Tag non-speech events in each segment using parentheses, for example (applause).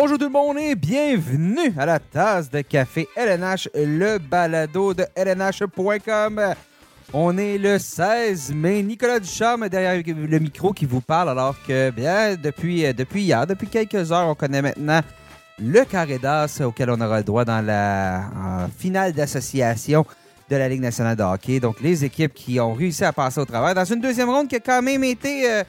Bonjour tout le monde et bienvenue à la tasse de café LNH, le balado de LNH.com. On est le 16 mai. Nicolas Ducharme derrière le micro qui vous parle alors que bien depuis, euh, depuis hier, depuis quelques heures, on connaît maintenant le carré d'as auquel on aura le droit dans la finale d'association de la Ligue nationale de hockey. Donc les équipes qui ont réussi à passer au travail dans une deuxième ronde qui a quand même été... Euh,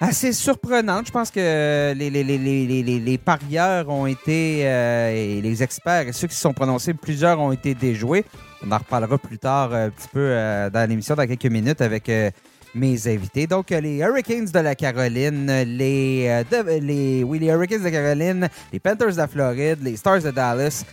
assez surprenante. Je pense que les, les, les, parieurs ont été, euh, et les experts et ceux qui se sont prononcés, plusieurs ont été déjoués. On en reparlera plus tard euh, un petit peu euh, dans l'émission, dans quelques minutes, avec mes invités. Donc, les Hurricanes de la Caroline, les, les, oui, les Hurricanes de la Caroline, les Panthers de la Floride, les Stars de Dallas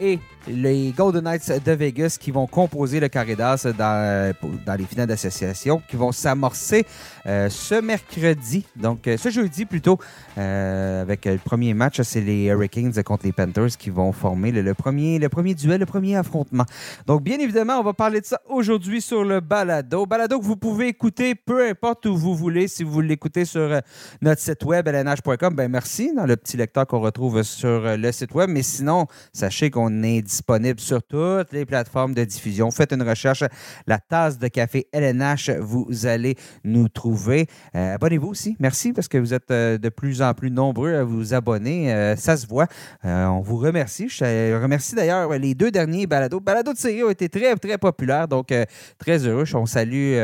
et les Golden Knights de Vegas qui vont composer le carré dans, dans les finales d'association, qui vont s'amorcer euh, ce mercredi, donc euh, ce jeudi plutôt, euh, avec le premier match, c'est les Hurricanes contre les Panthers qui vont former le, premier, le premier duel, le premier affrontement. Donc, bien évidemment, on va parler de ça aujourd'hui sur le balado. Balado que vous pouvez écouter peu importe où vous voulez. Si vous l'écoutez sur notre site web, lnh.com, ben merci dans le petit lecteur qu'on retrouve sur le site web. Mais sinon, sachez qu'on est disponible sur toutes les plateformes de diffusion. Faites une recherche, la tasse de café LNH, vous allez nous trouver. Euh, abonnez-vous aussi. Merci parce que vous êtes euh, de plus en plus nombreux à vous abonner. Euh, ça se voit. on vous remercie. Je remercie d'ailleurs les deux derniers balados. Balado de série ont été très, très populaires. Donc, très heureux. On salue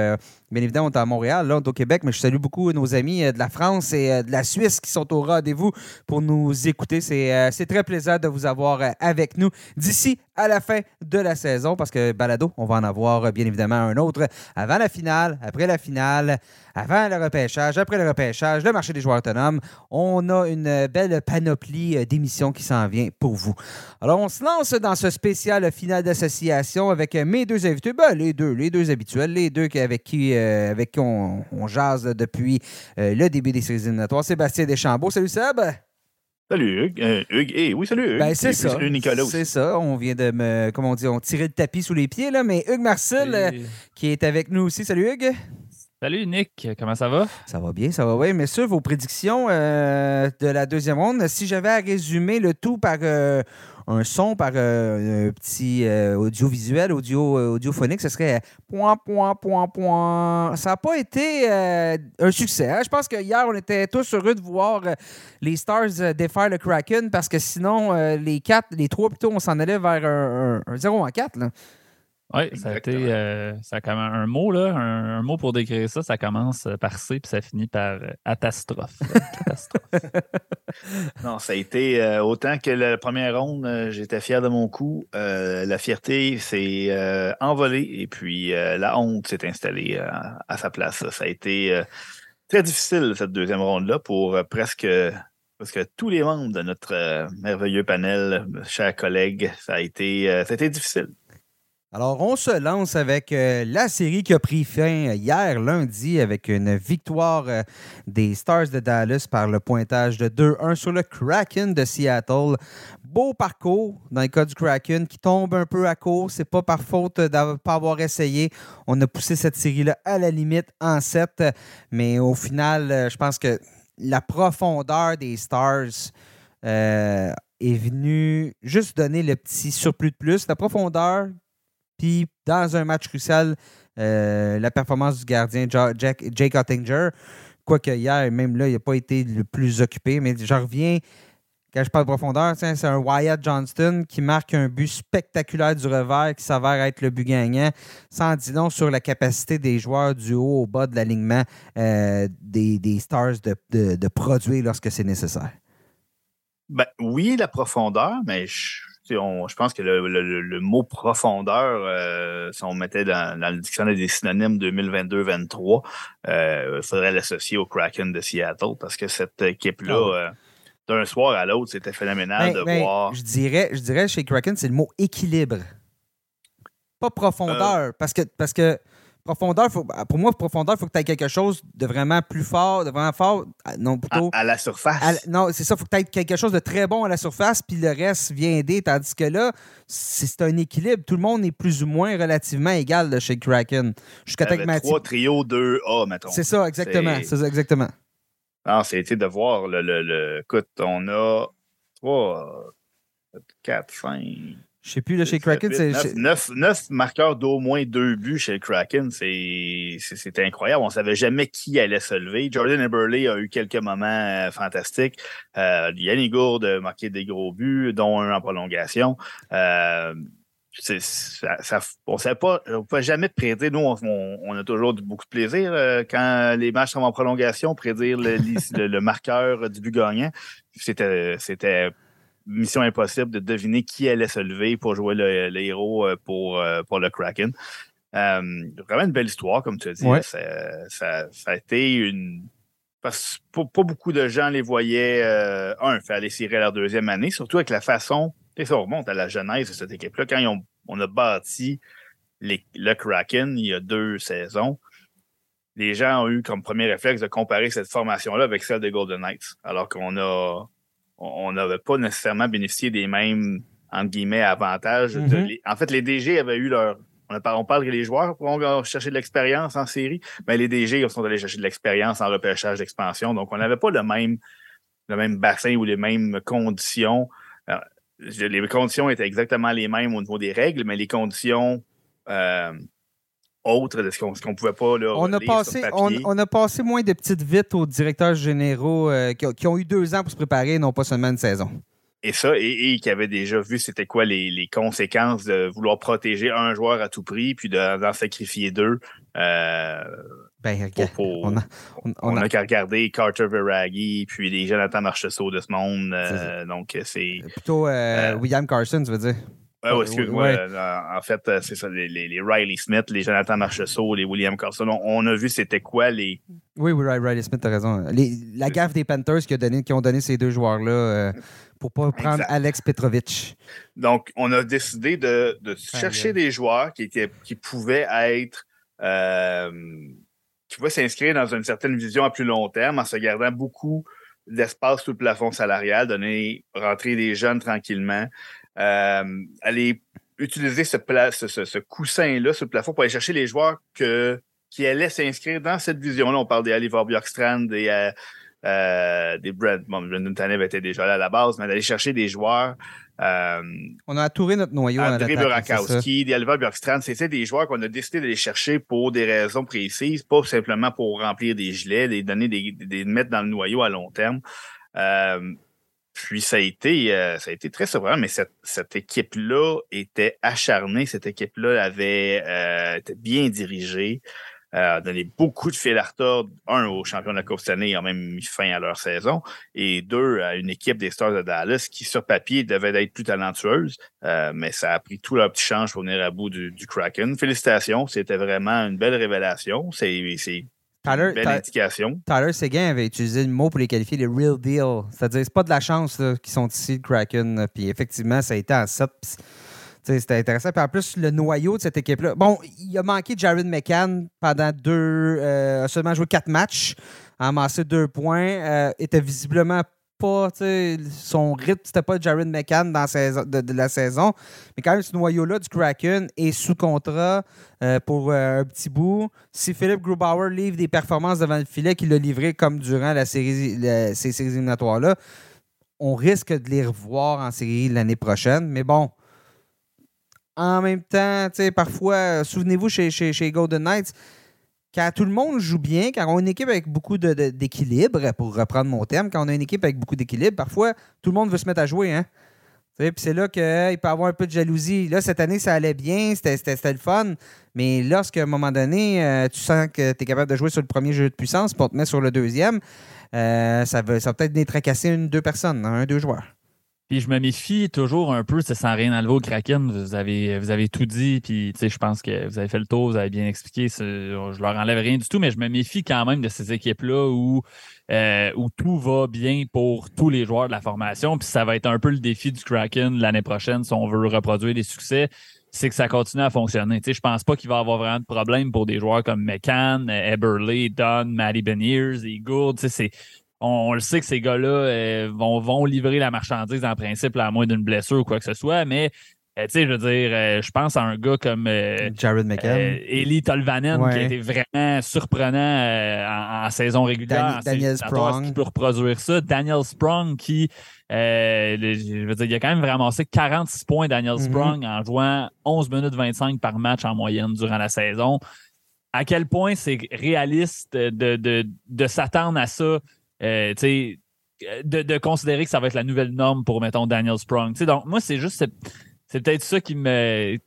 Bien évidemment, on est à Montréal, là, on est au Québec, mais je salue beaucoup nos amis de la France et de la Suisse qui sont au rendez-vous pour nous écouter. C'est très plaisant de vous avoir avec nous d'ici à la fin de la saison parce que Balado, on va en avoir bien évidemment un autre avant la finale, après la finale, avant le repêchage, après le repêchage, le marché des joueurs autonomes. On a une belle panoplie euh, d'émissions qui s'en vient pour vous. Alors, on se lance dans ce spécial final d'association avec mes deux invités, ben, les deux, les deux habituels, les deux avec qui, euh, avec qui on, jase depuis euh, le début des séries éliminatoires. Sébastien Deschambault. Salut Seb! Salut Hugues. Euh, Hugues, hey, oui, salut Hugues. Ben, c'est ça. Salut Nicolas. C'est ça. On vient de me, comment on dit, on tirait le tapis sous les pieds, là. Mais Hugues Marcel, euh, qui est avec nous aussi. Salut Hugues. Salut Nick, comment ça va? Ça va bien, ça va bien. Messieurs, vos prédictions euh, de la deuxième ronde, si j'avais à résumer le tout par un son par euh, un petit euh, audiovisuel, audio, euh, audiophonique, ce serait point, point, point, point. Ça n'a pas été un succès. Hein. Je pense que hier, on était tous heureux de voir les Stars défaire le Kraken parce que sinon, les quatre, les trois plutôt, on s'en allait vers un, 0 en 4. Là. Oui, ça a été euh, ça a un mot, là, un, mot pour décrire ça, ça commence par C puis ça finit par euh, catastrophe. (laughs) non, ça a été euh, autant que la première ronde, j'étais fier de mon coup. la fierté s'est envolée et puis la honte s'est installée à sa place. Ça a été très difficile, cette deuxième ronde-là, pour presque parce que tous les membres de notre merveilleux panel, chers collègues, ça a été, ça a été difficile. Alors, on se lance avec euh, la série qui a pris fin hier lundi avec une victoire euh, des Stars de Dallas par le pointage de 2-1 sur le Kraken de Seattle. Beau parcours dans le cas du Kraken qui tombe un peu à court. C'est pas par faute de pas avoir essayé. On a poussé cette série-là à la limite en 7. Mais au final, euh, je pense que la profondeur des Stars est venue juste donner le petit surplus de plus. La profondeur puis dans un match crucial, euh, la performance du gardien Jake Ottinger, quoique hier, même là, il n'a pas été le plus occupé, mais je reviens. Quand je parle de profondeur, c'est un Wyatt Johnston qui marque un but spectaculaire du revers qui s'avère être le but gagnant. Sans dire non sur la capacité des joueurs du haut au bas de l'alignement euh, des, Stars de, produire lorsque c'est nécessaire. Ben, oui, la profondeur, mais je je pense que le, mot profondeur, euh, si on mettait dans, le dictionnaire des synonymes 2022-23, il euh, faudrait l'associer au Kraken de Seattle parce que cette équipe-là, ah euh, d'un soir à l'autre, c'était phénoménal ben, de ben, voir. Je dirais, je dirais chez Kraken, c'est le mot équilibre. Pas profondeur. parce que. Parce que profondeur, pour moi, profondeur, il faut que tu aies quelque chose de vraiment plus fort, de vraiment fort. Non, plutôt. À, la surface. non, c'est ça, il faut que tu aies quelque chose de très bon à la surface, puis le reste vient aider. Tandis que là, c'est un équilibre. Tout le monde est plus ou moins relativement égal de chez Kraken. Jusqu'à Trois trios, deux A, mettons. C'est ça, exactement. C'est ça, exactement. Non, c'était de voir le, le, Écoute, on a 3, 4, 5. Je sais plus, là, chez Kraken, c'est. 9, marqueurs d'au moins deux buts chez le Kraken, c'est incroyable. On ne savait jamais qui allait se lever. Jordan Eberle a eu quelques moments euh, fantastiques. Euh, Yannick Gourde a marqué des gros buts, dont un en prolongation. Euh, ça, on ne pas, on pouvait jamais prédire. Nous, on, a toujours beaucoup de plaisir euh, quand les matchs sont en prolongation, prédire le, le, marqueur du but gagnant. C'était mission impossible de deviner qui allait se lever pour jouer le, héros euh, pour, euh, pour le Kraken. vraiment une belle histoire, comme tu as dit. Ça, a été une. Parce que pas, beaucoup de gens les voyaient, un, faire les séries à leur deuxième année, surtout avec la façon et ça remonte à la genèse de cette équipe-là. Quand on a bâti le Kraken il y a deux saisons, les gens ont eu comme premier réflexe de comparer cette formation-là avec celle des Golden Knights, alors qu'on a on n'avait pas nécessairement bénéficié des mêmes entre guillemets avantages. Mm-hmm. en fait, les DG avaient eu leur on, on parle que les joueurs pourront chercher de l'expérience en série, mais les DG sont allés chercher de l'expérience en repêchage d'expansion. Donc, on n'avait pas le même, le même bassin ou les mêmes conditions les conditions étaient exactement les mêmes au niveau des règles, mais les conditions euh, autres de ce qu'on pouvait pas là, on a passé on, a passé moins de petites vites aux directeurs généraux euh, qui, ont eu deux ans pour se préparer, non pas seulement une saison. Et ça, et, qui avaient déjà vu c'était quoi les, conséquences de vouloir protéger un joueur à tout prix, puis d'en sacrifier deux. Euh, ben, on a, qu'à regarder Carter Veraghi, puis les Jonathan Marchessault de ce monde. Euh, donc, c'est. Plutôt William Carson, tu veux dire? Oui, ouais, excuse-moi. En fait, c'est ça, les, Riley Smith, les Jonathan Marchessault, les William Carson. On, a vu c'était quoi les. Oui, oui, Riley Smith, t'as raison. la gaffe des Panthers qui, a donné, qui ont donné ces deux joueurs-là pour pas prendre Alex Petrovic. Donc, on a décidé de, chercher des joueurs qui, étaient, qui pouvaient être. Euh, qui pouvaient s'inscrire dans une certaine vision à plus long terme en se gardant beaucoup d'espace sous le plafond salarial, donner, rentrer des jeunes tranquillement, euh, aller utiliser ce, ce, ce, coussin-là sur le plafond pour aller chercher les joueurs que, qui allaient s'inscrire dans cette vision-là. On parle des Oliver Bjorkstrand, des, euh, euh, des Brent. Bon, Brendan Tanev était déjà là à la base, mais d'aller chercher des joueurs. Euh, on a tourné notre noyau. André Burakowski, des Alva Bjorkstrand, c'était des joueurs qu'on a décidé d'aller chercher pour des raisons précises, pas simplement pour remplir des gilets, les donner des, des mettre dans le noyau à long terme. Euh, puis ça a été, euh, ça a été très surprenant, mais cette, équipe-là était acharnée, cette équipe-là avait euh, bien dirigée a donné beaucoup de fil à un, aux champions de la cette année, ils ont même mis fin à leur saison, et deux, à une équipe des Stars de Dallas qui, sur papier, devait être plus talentueuse, euh, mais ça a pris tout leur petit change pour venir à bout du, Kraken. Félicitations, c'était vraiment une belle révélation. C'est une belle indication. Tyler Seguin avait utilisé le mot pour les qualifier les real deal. C'est-à-dire, c'est pas de la chance qu'ils sont ici, le Kraken. Puis effectivement, ça a été en 7. C'était intéressant. Puis en plus, le noyau de cette équipe-là. Bon, il a manqué Jared McCann pendant deux. Euh, a seulement joué quatre matchs, a amassé deux points. Euh, était visiblement Son rythme, c'était pas Jared McCann dans de, la saison. Mais quand même, ce noyau-là du Kraken est sous contrat euh, pour un petit bout. Si Philippe Grubauer livre des performances devant le filet qu'il a livré comme durant la série, ces séries éliminatoires-là, on risque de les revoir en série l'année prochaine. Mais bon en même temps, parfois, souvenez-vous chez, chez, Golden Knights, quand tout le monde joue bien, quand on a une équipe avec beaucoup d'équilibre, pour reprendre mon terme, quand on a une équipe avec beaucoup d'équilibre, parfois, tout le monde veut se mettre à jouer. Hein? Puis c'est là qu'il peut y avoir un peu de jalousie. Là, cette année, ça allait bien, c'était le fun. Mais lorsqu'à un moment donné, euh, tu sens que tu es capable de jouer sur le premier jeu de puissance pour te mettre sur le deuxième, euh, ça, va, ça peut-être tracasser une, deux personnes, un, deux joueurs. Puis je me méfie toujours un peu, sans rien enlever au Kraken. Vous avez, vous avez tout dit, puis je pense que vous avez fait le tour, vous avez bien expliqué. Je leur enlève rien du tout, mais je me méfie quand même de ces équipes-là où, euh, où tout va bien pour tous les joueurs de la formation. Puis ça va être un peu le défi du Kraken l'année prochaine si on veut reproduire des succès c'est que ça continue à fonctionner. Je je pense pas qu'il va y avoir vraiment de problème pour des joueurs comme McCann, Eberle, Dunn, Matty Beniers et Gould. C'est, on, le sait que ces gars-là euh, vont, vont livrer la marchandise en principe à moins d'une blessure ou quoi que ce soit, mais tu sais, je veux dire, je pense à un gars comme Jared McCann. Eli Tolvanen, qui a été vraiment surprenant en, saison régulière. Daniel Sprong. Qui peut reproduire ça? Daniel Sprong, qui, je veux dire, il a quand même ramassé 46 points, Daniel mm-hmm. Sprong, en jouant 11 minutes 25 par match en moyenne durant la saison à quel point c'est réaliste de, de, s'attendre à ça, euh, de, de, considérer que ça va être la nouvelle norme pour, mettons, Daniel Sprung. donc, moi, c'est juste, c'est peut-être ça qui me.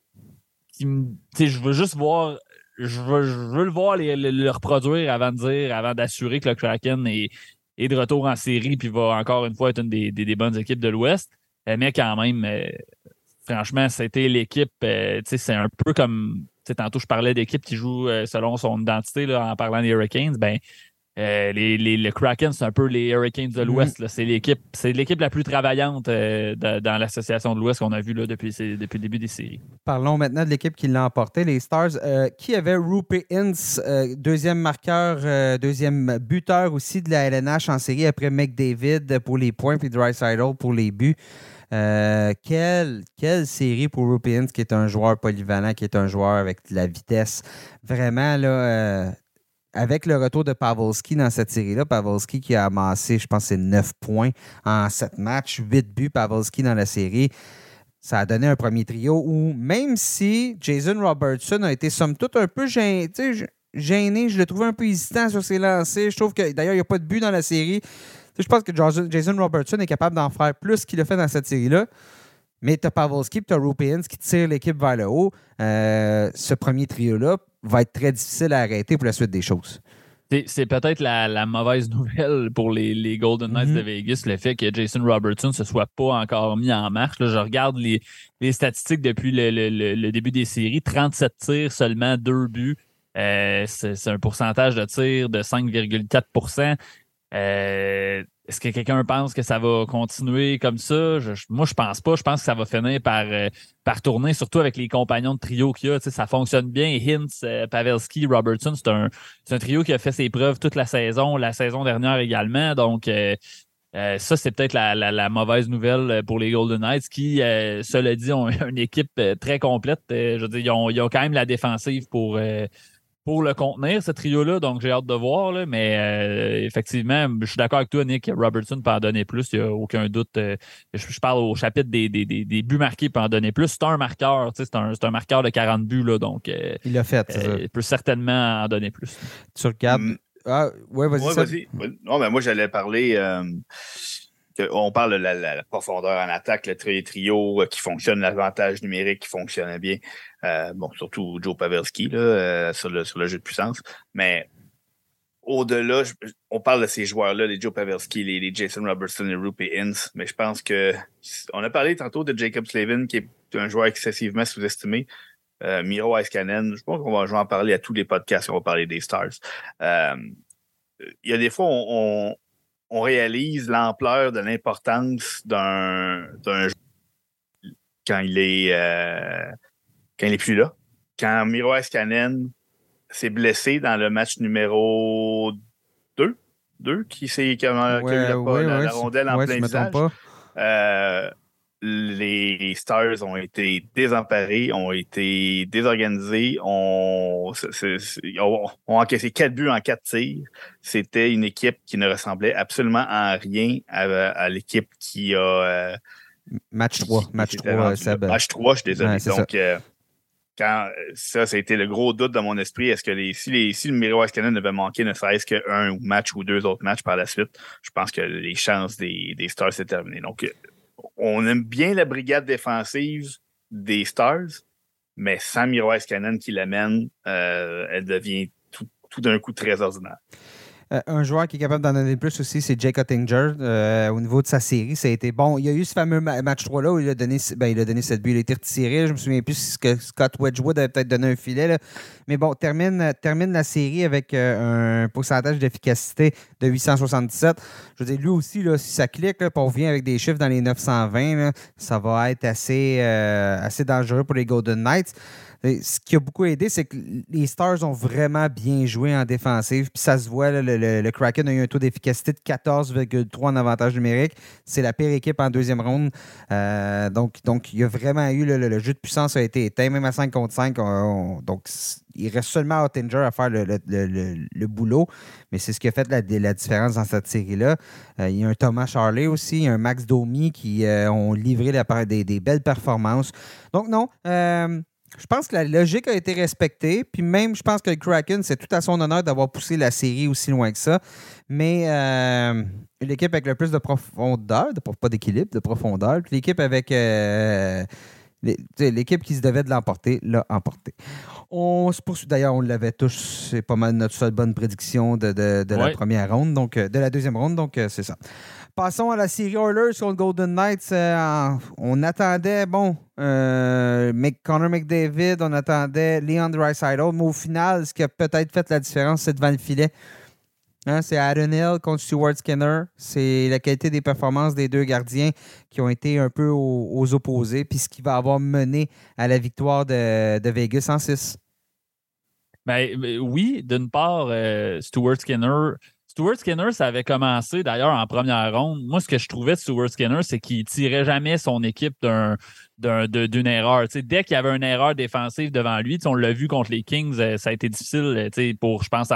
Je veux juste voir. Je veux, le voir le, reproduire avant de dire, avant d'assurer que le Kraken est, de retour en série puis va encore une fois être une des, bonnes équipes de l'Ouest. Euh, mais quand même, euh, franchement, c'était l'équipe. c'est un peu comme tantôt, je parlais d'équipe qui joue euh, selon son identité en parlant des Hurricanes. Ben, euh, les, les, Kraken, c'est un peu les Hurricanes de l'Ouest. Mm-hmm. C'est l'équipe, c'est l'équipe la plus travaillante euh, dans l'association de l'Ouest qu'on a vu là, depuis, depuis le début des séries. Parlons maintenant de l'équipe qui l'a emporté, les Stars. qui avait Rupert Ince, deuxième marqueur, deuxième buteur aussi de la LNH en série après McDavid pour les points puis Dreisaitl pour les buts. Euh, quelle, quelle série pour Rupians, qui est un joueur polyvalent, qui est un joueur avec de la vitesse. Vraiment, là, euh, avec le retour de Pavelski dans cette série-là, Pavelski qui a amassé, je pense, c'est 9 points en 7 matchs, 8 buts, Pavelski dans la série. Ça a donné un premier trio où, même si Jason Robertson a été somme toute un peu gêné, je le trouve un peu hésitant sur ses lancers. Je trouve que, d'ailleurs, il n'y a pas de but dans la série je pense que Jason Robertson est capable d'en faire plus qu'il a fait dans cette série-là. Mais tu as Pavelski et tu as Rupiens qui tirent l'équipe vers le haut. Euh, ce premier trio-là va être très difficile à arrêter pour la suite des choses. C'est peut-être la, mauvaise (laughs) nouvelle pour les, Golden Knights de mm-hmm. Vegas, le fait que Jason Robertson ne se soit pas encore mis en marche. je regarde les, statistiques depuis le, début des séries. 37 tirs, seulement 2 buts. Euh, c'est un pourcentage de tirs de 5,4 euh, est-ce que quelqu'un pense que ça va continuer comme ça? moi, je pense pas. Je pense que ça va finir par, euh, par tourner, surtout avec les compagnons de trio qu'il y a. ça fonctionne bien. Hintz, euh, Pavelski, Robertson, c'est un, un, trio qui a fait ses preuves toute la saison, la saison dernière également. Donc, ça, c'est peut-être la, mauvaise nouvelle pour les Golden Knights qui, cela dit, ont (laughs) une équipe très complète. je veux dire, ils ont, ils ont, quand même la défensive pour pour le contenir, ce trio-là. Donc, j'ai hâte de voir. Là, mais euh, effectivement, je suis d'accord avec toi, Nick. Robertson peut en donner plus. Il n'y a aucun doute. Euh, je, parle au chapitre des, buts marqués peut en donner plus. C'est un marqueur. C'est un, un, marqueur de 40 buts. Là, donc, euh, il l'a fait. il peut certainement en donner plus. Tu regardes? Mm. Ah, ouais, vas-y. non, mais moi, j'allais parler on parle de la, profondeur en attaque, le trio qui fonctionne, l'avantage numérique qui fonctionne bien. Euh, bon, surtout Joe Pavelski là, euh, sur, le, sur le jeu de puissance. Mais au-delà, on parle de ces joueurs-là, les Joe Pavelski, les, Jason Robertson, les Rupi Ince, mais je pense que on a parlé tantôt de Jacob Slavin, qui est un joueur excessivement sous-estimé. Euh, Miro Iskanen, je pense qu'on va, en parler à tous les podcasts, on va parler des Stars. Il y a des fois, on réalise l'ampleur de l'importance d'un jeu quand il est euh, quand il est plus là. Quand Miro Askanen s'est blessé dans le match numéro 2, 2 qui s'est qui a, la, rondelle en plein visage. Euh, les Stars ont été désemparés, ont été désorganisés, ont, encaissé quatre buts en quatre tirs. C'était une équipe qui ne ressemblait absolument à rien à, l'équipe qui a. Euh, match 3. match 3, Seb. Match 3, je suis désolé. Donc, euh, quand ça, ça a été le gros doute dans mon esprit. Est-ce que les, si, les, si le Miro Escanen devait manquer ne serait-ce qu'un match ou deux autres matchs par la suite, je pense que les chances des, des Stars s'est terminées. Donc, on aime bien la brigade défensive des Stars, mais sans Miro Cannon qui l'amène, euh, elle devient tout d'un coup très ordinaire. Euh, un joueur qui est capable d'en donner plus aussi, c'est Jake Ottinger. Euh, au niveau de sa série, ça a été bon. Il y a eu ce fameux match 3-là où il a donné, ben, il a donné cette but. Il a. Je me souviens plus que Scott Wedgwood avait peut-être donné un filet. Mais bon, termine, termine la série avec euh, un pourcentage d'efficacité de 877. Je veux dire, lui aussi, là, si ça clique, là, on revient avec des chiffres dans les 920, ça va être assez, assez dangereux pour les Golden Knights. Ce qui a beaucoup aidé, c'est que les Stars ont vraiment bien joué en défensive. Puis ça se voit, le, Kraken a eu un taux d'efficacité de 14,3 en avantage numérique. C'est la pire équipe en deuxième ronde. Euh, donc, donc, il y a vraiment eu le, jeu de puissance a été éteint, même à 5 contre 5. donc, il reste seulement Ottinger à faire le, boulot, mais c'est ce qui a fait la, différence dans cette série-là. Euh, il y a un Thomas Charley aussi, un Max Domi qui euh, ont livré des, belles performances. Donc, non. Je pense que la logique a été respectée. Puis même, je pense que le Kraken, c'est tout à son honneur d'avoir poussé la série aussi loin que ça. Mais l'équipe avec le plus de profondeur, pas d'équilibre, de profondeur, puis l'équipe avec L'équipe qui se devait de l'emporter l'a emporté. On se poursuit. D'ailleurs, on l'avait tous. C'est pas mal notre seule bonne prédiction de, la première ronde, donc euh, de la deuxième ronde, donc euh, c'est ça. Passons à la série Oilers contre Golden Knights. Euh, on attendait, bon, Connor McDavid, on attendait Leon Draisaitl, mais au final, ce qui a peut-être fait la différence, c'est devant le filet. Hein, c'est Aaron Hill contre Stuart Skinner. C'est la qualité des performances des deux gardiens qui ont été un peu aux, opposés, puis ce qui va avoir mené à la victoire de, Vegas en 6. Ben, ben, oui, d'une part, euh, Stuart Skinner. Stuart Skinner, ça avait commencé d'ailleurs en première ronde. Moi, ce que je trouvais de Stuart Skinner, c'est qu'il tirait jamais son équipe d'un d'une erreur. dès qu'il y avait une erreur défensive devant lui, on l'a vu contre les Kings, euh, ça a été difficile euh, pour, je pense,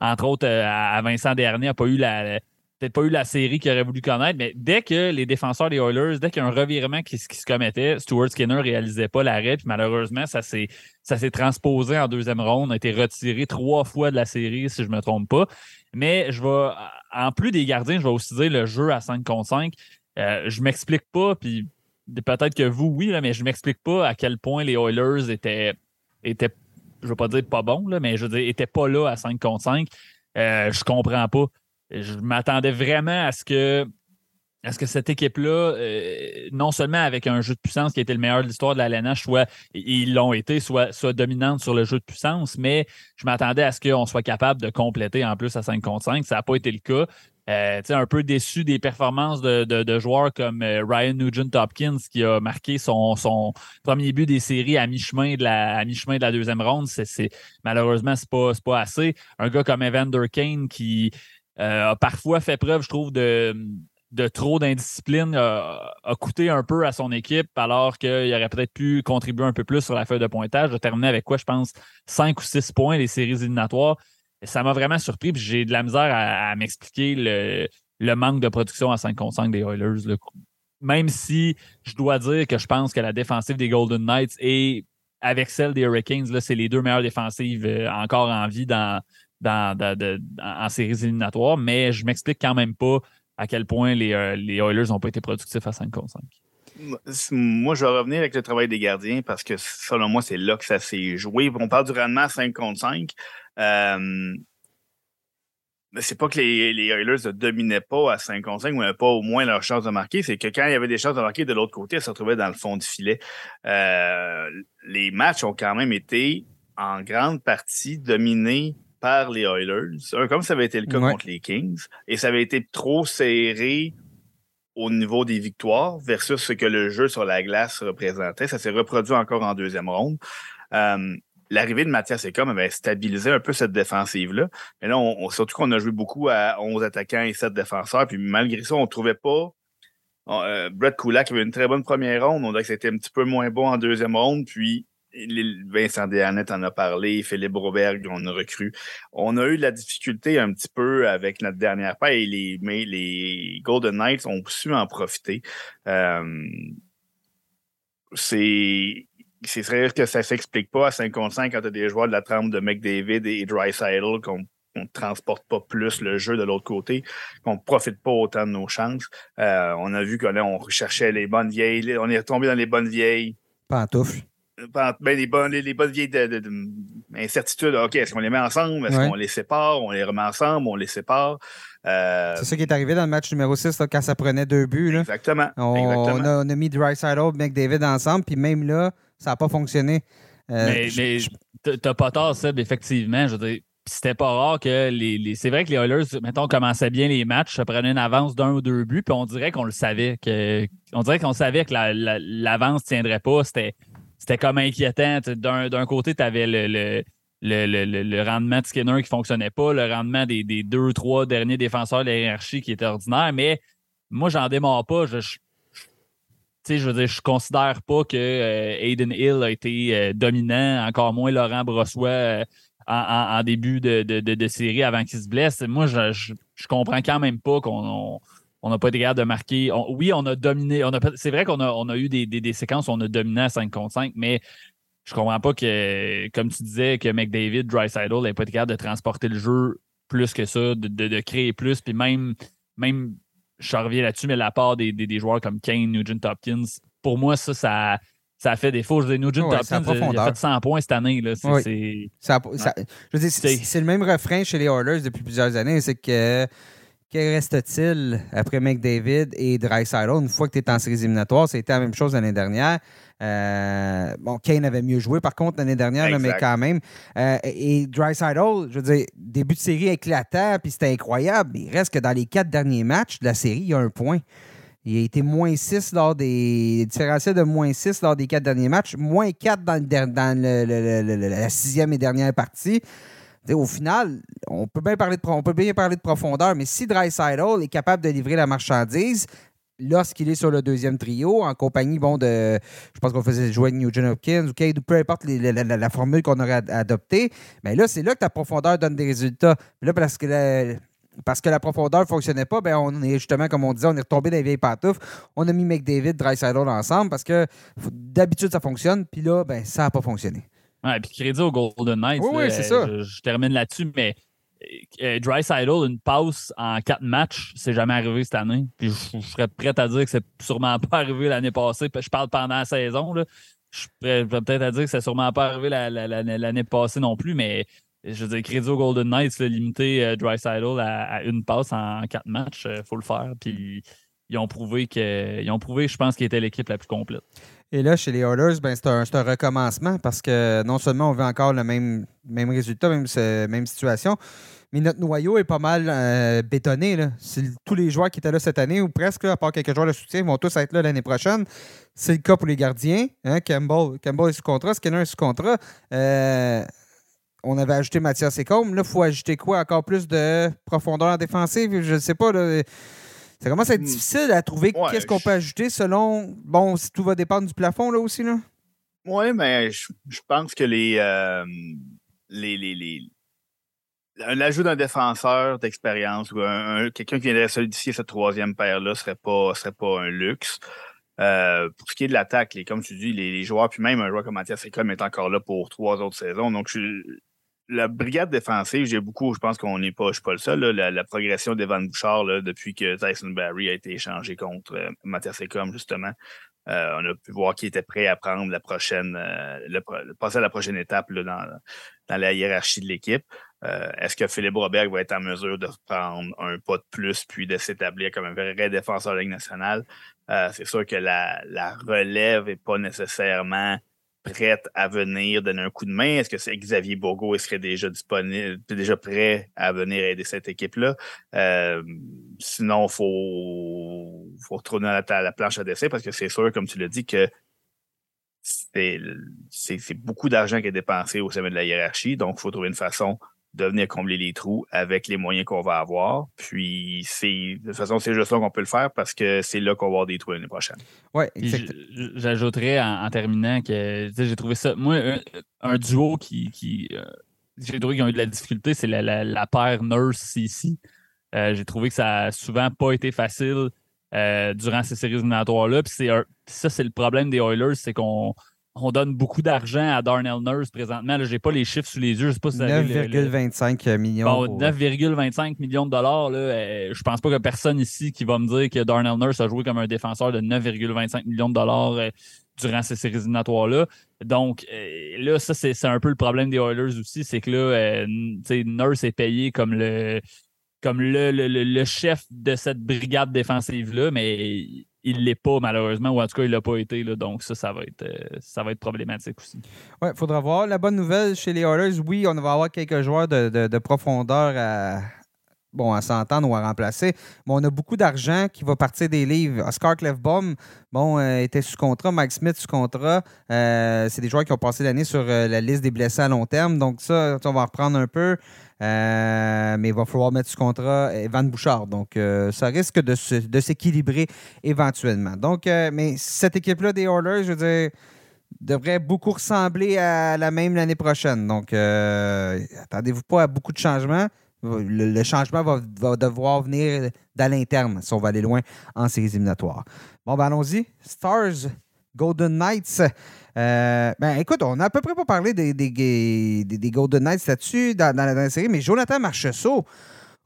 entre autres, euh, à Vincent Dernier, n'a pas eu la peut-être pas eu la série qu'il aurait voulu connaître, mais dès que les défenseurs des Oilers, dès qu'il y a un revirement qui, se commettait, Stuart Skinner réalisait pas l'arrêt, puis malheureusement, ça s'est, ça s'est transposé en deuxième ronde, a été retiré trois fois de la série, si je me trompe pas. Mais je vais, en plus des gardiens, je vais aussi dire le jeu à 5 contre 5. Euh, je m'explique pas, puis peut-être que vous, oui, là, mais je m'explique pas à quel point les Oilers étaient, étaient je veux pas dire pas bons, là, mais je veux dire, étaient pas là à 5 contre 5. Euh, je comprends pas. Je m'attendais vraiment à ce que est-ce que cette équipe-là, euh, non seulement avec un jeu de puissance qui a été le meilleur de l'histoire de la LNH, soit ils l'ont été, soit, soit dominante sur le jeu de puissance, mais je m'attendais à ce qu'on soit capable de compléter en plus à 5 contre 5. Ça n'a pas été le cas. Euh, un peu déçu des performances de, joueurs comme euh, Ryan Nugent-Hopkins qui a marqué son, son premier but des séries à mi-chemin de la mi-chemin de la deuxième ronde. C'est, malheureusement, c'est pas, pas assez. Un gars comme Evander Kane qui a parfois fait preuve, je trouve, de de trop d'indiscipline a, coûté un peu à son équipe, alors qu'il aurait peut-être pu contribuer un peu plus sur la feuille de pointage. De terminer avec quoi, je pense, 5 ou 6 points les séries éliminatoires. ça m'a vraiment surpris, j'ai de la misère à, m'expliquer le, manque de production à 5 contre 5 des Oilers. Même si je dois dire que je pense que la défensive des Golden Knights et avec celle des Hurricanes, c'est les deux meilleures défensives euh, encore en vie dans, dans, en séries éliminatoires, mais je m'explique quand même pas à quel point les, euh, les Oilers n'ont pas été productifs à 5 contre 5. Moi, je vais revenir avec le travail des gardiens parce que selon moi, c'est là que ça s'est joué. On parle du rendement à 5 contre 5. Euh, c'est pas que les, les, Oilers ne dominaient pas à 5 contre 5 ou n'avaient pas au moins leur chance de marquer. C'est que quand il y avait des chances de marquer de l'autre côté, elles se retrouvaient dans le fond du filet. Euh, les matchs ont quand même été en grande partie dominés par les Oilers, comme ça avait été le cas contre les Kings, et ça avait été trop serré au niveau des victoires versus ce que le jeu sur la glace représentait. Ça s'est reproduit encore en deuxième ronde. Euh, l'arrivée de Mathias Ecom avait stabilisé un peu cette défensive-là. Mais là, on, surtout qu'on a joué beaucoup à 11 attaquants et 7 défenseurs. Puis malgré ça, on ne trouvait pas. Euh, Brett Kulak avait une très bonne première ronde. On dirait que c'était un petit peu moins bon en deuxième ronde. Puis Vincent Desharnais en a parlé, Philippe Roberg, on a recru. On a eu de la difficulté un petit peu avec notre dernière paire, les, mais les Golden Knights ont su en profiter. Euh, c'est c'est vrai que ça s'explique pas à 5 contre 5 quand tu as des joueurs de la trempe de McDavid et Dreisaitl qu'on ne transporte pas plus le jeu de l'autre côté, qu'on ne profite pas autant de nos chances. Euh, on a vu qu'on on recherchait les bonnes vieilles, on est retombé dans les bonnes vieilles. Pantoufles ben, les, bonnes, les, bonnes vieilles de, incertitudes. OK, est-ce qu'on les met ensemble? Est-ce qu'on les sépare? On les remet ensemble? On les sépare? Euh, c'est ça qui est arrivé dans le match numéro 6 quand ça prenait deux buts. Exactement. On, A, mis Dreisaitl et McDavid ensemble, puis même là, ça n'a pas fonctionné. Euh, mais, mais t'as pas tort, Seb, effectivement. Je veux c'était pas rare que les, c'est vrai que les Oilers, mettons, commençaient bien les matchs, ça prenait une avance d'un ou deux buts, puis on dirait qu'on le savait que on dirait qu'on savait que l'avance la, tiendrait pas. C'était c'était comme inquiétant. D'un côté, tu avais le, le, le, le, rendement de Skinner qui fonctionnait pas, le rendement des, des deux, trois derniers défenseurs de la hiérarchie qui était ordinaire, mais moi, j'en démarre pas. Je, je, je considère pas que euh, Aiden Hill a été euh, dominant, encore moins Laurent Brossois euh, en, début de, de, de, série avant qu'il se blesse. Moi, je, je, comprends quand même pas qu'on on n'a pas été capable de marquer. oui, on a dominé. On a, c'est vrai qu'on a, on a eu des, des, séquences où on a dominé à 5 contre 5, mais je comprends pas que, comme tu disais, que McDavid, Drysidle n'ait pas été capable de transporter le jeu plus que ça, de, de, créer plus, puis même, même, je reviens là-dessus, mais la part des, des, joueurs comme Kane, Nugent Hopkins, pour moi, ça, ça, ça fait défaut. Je veux dire, Nugent Hopkins, il a fait 100 points cette année. Là. C'est, c'est, le même refrain chez les Oilers depuis plusieurs années, c'est que que reste-t-il après McDavid et Dreisaitl une fois que tu es en séries éliminatoires? C'était la même chose l'année dernière. Euh, bon, Kane avait mieux joué par contre l'année dernière, mais quand même. Euh, et Dreisaitl, je veux dire, début de série éclatant, puis c'était incroyable. Il reste que dans les quatre derniers matchs de la série, il y a un point. Il a été moins 6 lors des. différentiels de moins 6 lors des quatre derniers matchs, moins 4 dans, la sixième et dernière partie au final, on peut, bien parler de, profondeur, mais si Dreisaitl est capable de livrer la marchandise, lorsqu'il est sur le deuxième trio, en compagnie bon, de. Je pense qu'on faisait jouer Nugent Hopkins ou peu importe la, formule qu'on aurait adoptée. Mais là, c'est là que ta profondeur donne des résultats. là, parce que la, parce que la profondeur ne fonctionnait pas, ben on est justement, comme on disait, on est retombé dans les vieilles pantoufles. On a mis McDavid, Dreisaitl ensemble parce que d'habitude, ça fonctionne. Puis là, ben, ça n'a pas fonctionné. Ouais, puis crédit au Golden Knights. Oui, c'est ça. Je, termine là-dessus, mais euh, Dry une passe en quatre matchs, c'est jamais arrivé cette année. Puis je, serais prêt à dire que c'est sûrement pas arrivé l'année passée. Je parle pendant la saison. Là. Je serais peut-être à dire que c'est sûrement pas arrivé l'année passée non plus, mais je veux dire, crédit au Golden Knights, limiter euh, Dry à, une passe en quatre matchs, il euh, faut le faire. Puis ils ont prouvé que, ils ont prouvé, je pense, qu'ils étaient l'équipe la plus complète. Et là, chez les Oilers, ben, c'est un, recommencement parce que non seulement on veut encore le même, même résultat, même, même situation, mais notre noyau est pas mal euh, bétonné. Là. Tous les joueurs qui étaient là cette année, ou presque, à part quelques joueurs de soutien, vont tous être là l'année prochaine. C'est le cas pour les gardiens. Hein? Campbell, Campbell est sous contrat, Skinner est sous contrat. Euh, on avait ajouté Mathias Secombe. Là, il faut ajouter quoi? Encore plus de profondeur en défensive? Je ne sais pas. Ça commence à être hmm. difficile à trouver qu'est-ce qu'on peut ajouter selon. Bon, si tout va dépendre du plafond, là aussi, là. Oui, mais je, pense que les, euh, les, les, les l'ajout d'un défenseur d'expérience ou quelqu'un qui viendrait solidifier cette troisième paire-là ne serait pas, serait pas un luxe. Euh, pour ce qui est de l'attaque, comme tu dis, les, joueurs, puis même un joueur comme Mathias Ekholm est encore là pour trois autres saisons. Donc, je, la brigade défensive, j'ai beaucoup, je pense qu'on n'est pas, je suis pas le seul, la, progression d'Evan Bouchard depuis que Tyson Barry a été échangé contre euh, Mathias Ekom, justement. Euh, on a pu voir qu'il était prêt à prendre la prochaine, euh, le, passer à la prochaine étape là, dans, dans, la hiérarchie de l'équipe. Est-ce que Philippe Robert va être en mesure de prendre un pas de plus puis de s'établir comme un vrai défenseur de la Ligue nationale? c'est sûr que la, la relève n'est pas nécessairement prête à venir donner un coup de main? Est-ce que Xavier Bourgault serait déjà disponible, déjà prêt à venir aider cette équipe-là? Euh, sinon, il faut, faut retourner à la, planche à dessin parce que c'est sûr, comme tu l'as dit, que c'est beaucoup d'argent qui est dépensé au sommet de la hiérarchie. Donc, il faut trouver une façon de venir combler les trous avec les moyens qu'on va avoir. Puis c'est de toute façon, c'est juste là qu'on peut le faire parce que c'est là qu'on va avoir des trous l'année prochaine. Oui, J'ajouterais en, terminant que j'ai trouvé ça. Moi, un, duo qui. qui euh, j'ai trouvé qu'ils ont eu de la difficulté, c'est la, paire Nurse-CC. Euh, j'ai trouvé que ça a souvent pas été facile euh, durant ces séries éliminatoires-là. Puis ça, c'est le problème des Oilers, c'est qu'on on donne beaucoup d'argent à Darnell Nurse présentement. Je n'ai pas les chiffres sous les yeux. 9,25 millions. Bon, 9,25 millions de dollars. Là, euh, je pense pas que personne ici qui va me dire que Darnell Nurse a joué comme un défenseur de 9,25 millions de dollars euh, durant ces séries éliminatoires-là. Donc, euh, là, ça, c'est un peu le problème des Oilers aussi. C'est que là, Nurse est payé comme le comme le, le, le chef de cette brigade défensive-là, mais il l'est pas malheureusement, ou en tout cas, il l'a pas été. Là, donc ça, ça va être, euh, ça va être problématique aussi. Oui, il faudra voir. La bonne nouvelle chez les Oilers, oui, on va avoir quelques joueurs de, profondeur bon, à s'entendre ou à remplacer. Mais on a beaucoup d'argent qui va partir des livres. Oscar Clefbaum, bon, euh, était sous contrat. Mike Smith sous contrat. Euh, c'est des joueurs qui ont passé l'année sur la liste des blessés à long terme. Donc ça, on va reprendre un peu. Mais il va falloir mettre sous contrat Evan Bouchard. Donc, ça risque de, s'équilibrer éventuellement. Donc, mais cette équipe-là des Oilers, je veux dire, devrait beaucoup ressembler à la même l'année prochaine. Donc, attendez-vous pas à beaucoup de changements. Le, changement va, devoir venir d'à l'interne si on va aller loin en séries éliminatoires. Bon, ben allons-y. Stars, Golden Knights. Euh, ben écoute, on a à peu près pas parlé des, des, Golden Knights là-dessus dans, la série, mais Jonathan Marcheseau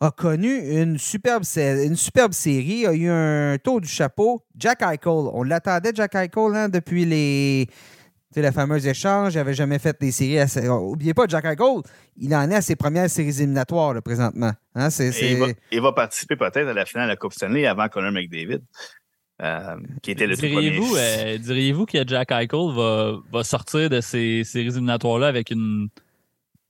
a connu une superbe, une superbe série, a eu un tour du chapeau. Jack Eichel, on l'attendait, Jack Eichel, hein, depuis les c'est le fameux échange, il n'avait jamais fait des séries. Assez... Oubliez pas, Jack Eichel, il en est à ses premières séries éliminatoires présentement. Hein, il, va, participer peut-être à la finale de la Coupe Stanley avant Conor McDavid. Euh, qui était le diriez-vous, euh, diriez-vous que Jack Eichel va, va sortir de ces séries éliminatoires-là avec une,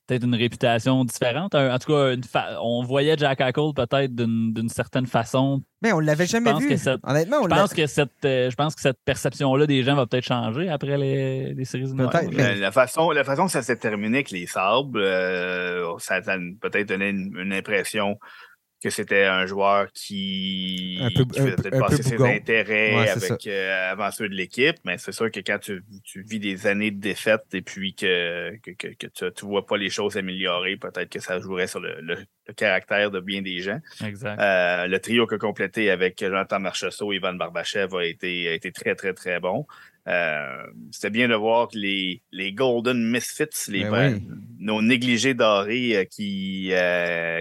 peut-être une réputation différente? En tout cas, on voyait Jack Eichel peut-être d'une certaine façon. Mais on l'avait jamais vu. Honnêtement, je pense que cette, euh, je pense que cette perception-là des gens va peut-être changer après les, les séries peut La, façon, la façon que ça s'est terminé avec les sables, euh, ça a peut-être donné une impression que c'était un joueur qui, un peu, faisait passer ses intérêts avec, euh, avant ceux de l'équipe, mais c'est sûr que quand tu, vis des années de défaite et puis que, que, que, tu ne vois pas les choses améliorer, peut-être que ça jouerait sur le, le, caractère de bien des gens. Exact. Euh, le trio que complété avec Jonathan Marchessault et Ivan Barbachev a été, a été très, très, très bon. Euh, C'était bien de voir que les, les Golden Misfits, les, ben nos négligés dorés qui,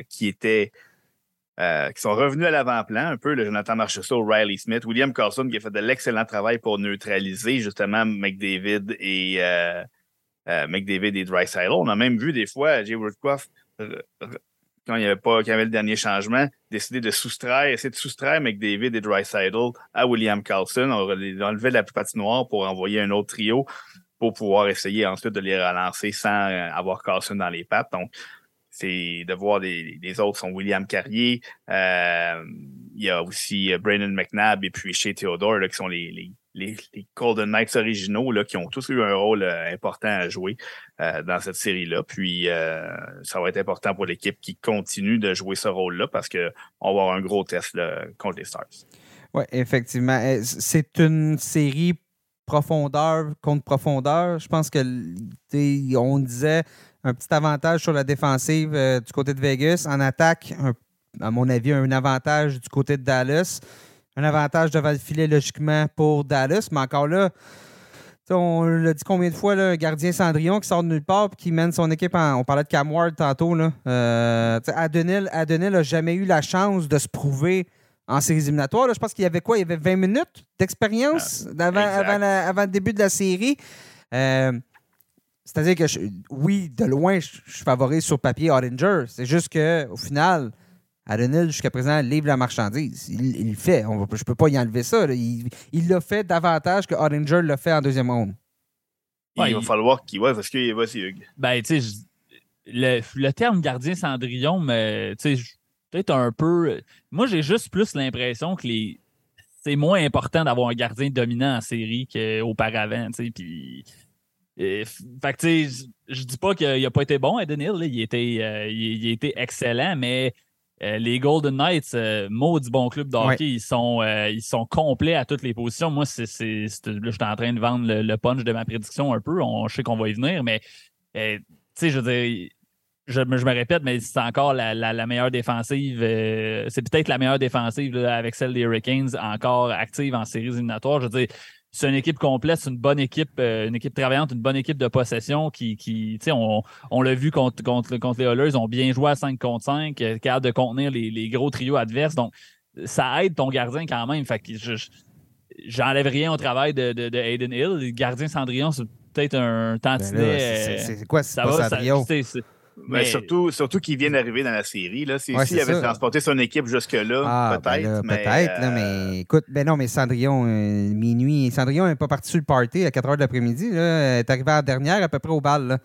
qui étaient euh, qui sont revenus à l'avant-plan, un peu, le Jonathan Marchessault, Riley Smith, William Carlson, qui a fait de l'excellent travail pour neutraliser justement McDavid et euh, euh McDavid et Dreisaitl. On a même vu des fois Jay Woodcroft, quand il n'y avait pas, quand il y avait le dernier changement, décider de soustraire, essayer de soustraire McDavid et Dreisaitl à William Carlson. On enlevait la patinoire pour envoyer un autre trio pour pouvoir essayer ensuite de les relancer sans avoir Carlson dans les pattes. Donc, c'est de voir les, autres sont William Carrier, euh, il y a aussi euh, Brandon McNabb et puis Shea Theodore qui sont les, les, Golden Knights originaux là, qui ont tous eu un rôle euh, important à jouer dans cette série-là. Puis ça va être important pour l'équipe qui continue de jouer ce rôle-là parce qu'on va avoir un gros test contre les Stars. Oui, effectivement. C'est une série profondeur contre profondeur. Je pense que on disait un petit avantage sur la défensive euh, du côté de Vegas. En attaque, à mon avis, un avantage du côté de Dallas. Un avantage devant le filet, logiquement, pour Dallas. Mais encore là, on l'a dit combien de fois, un gardien Cendrillon qui sort de nulle part et qui mène son équipe en. On parlait de Cam Ward tantôt. Là. Euh, Adenil n'a jamais eu la chance de se prouver en séries éliminatoires. Je pense qu'il y avait quoi? Il y avait 20 minutes d'expérience ah, avant, le début de la série. Euh, c'est-à-dire que, oui, de loin, je, favorise sur papier Ottinger. C'est juste qu'au final, Adenil, jusqu'à présent, livre la marchandise. Il, le fait. On je ne peux pas y enlever ça. Il l'a fait davantage que Ottinger l'a fait en deuxième ronde. il va falloir qu'il. Ouais, parce qu'il va, Hugues. Ben, tu sais, le, le, terme gardien Cendrillon, mais tu sais, peut-être un peu. Moi, j'ai juste plus l'impression que les. C'est moins important d'avoir un gardien dominant en série qu'auparavant, tu sais. Puis et, fait que, je dis pas qu'il n'a pas été bon, Eden Hill. il, était, euh, il, était excellent, mais euh, les Golden Knights, euh, du bon club de hockey, ils, sont, euh, ils sont complets à toutes les positions. Moi, c'est, là, je suis en train de vendre le, punch de ma prédiction un peu. On, je sais qu'on va y venir, mais tu sais, je veux dire, je, me répète, mais c'est encore la, la, meilleure défensive. c'est peut-être la meilleure défensive avec celle des Hurricanes, encore active en séries éliminatoires. Je veux dire, c'est une équipe complète, c'est une bonne équipe, euh, une équipe travaillante, une bonne équipe de possession qui, qui tu sais, on, on l'a vu contre, contre, contre les Oilers, ils ont bien joué à 5 contre 5, euh, capable de contenir les, les, gros trios adverses. Donc, ça aide ton gardien quand même. Fait que je, j'enlève rien au travail de, de, de Hayden Hill. Le gardien Cendrillon, c'est peut-être un tantinet. c'est, euh, quoi, c'est pas Cendrillon? Mais, surtout, surtout qu'il vient d'arriver dans la série. Là. Si, s'il avait transporté son équipe jusque-là, ah, ben peut-être. mais, peut-être, mais euh, écoute, ben non, mais Cendrillon, euh, minuit. Cendrillon n'est pas parti sur le party à 4 h de l'après-midi. Elle est arrivé à la dernière, à peu près au bal. Là.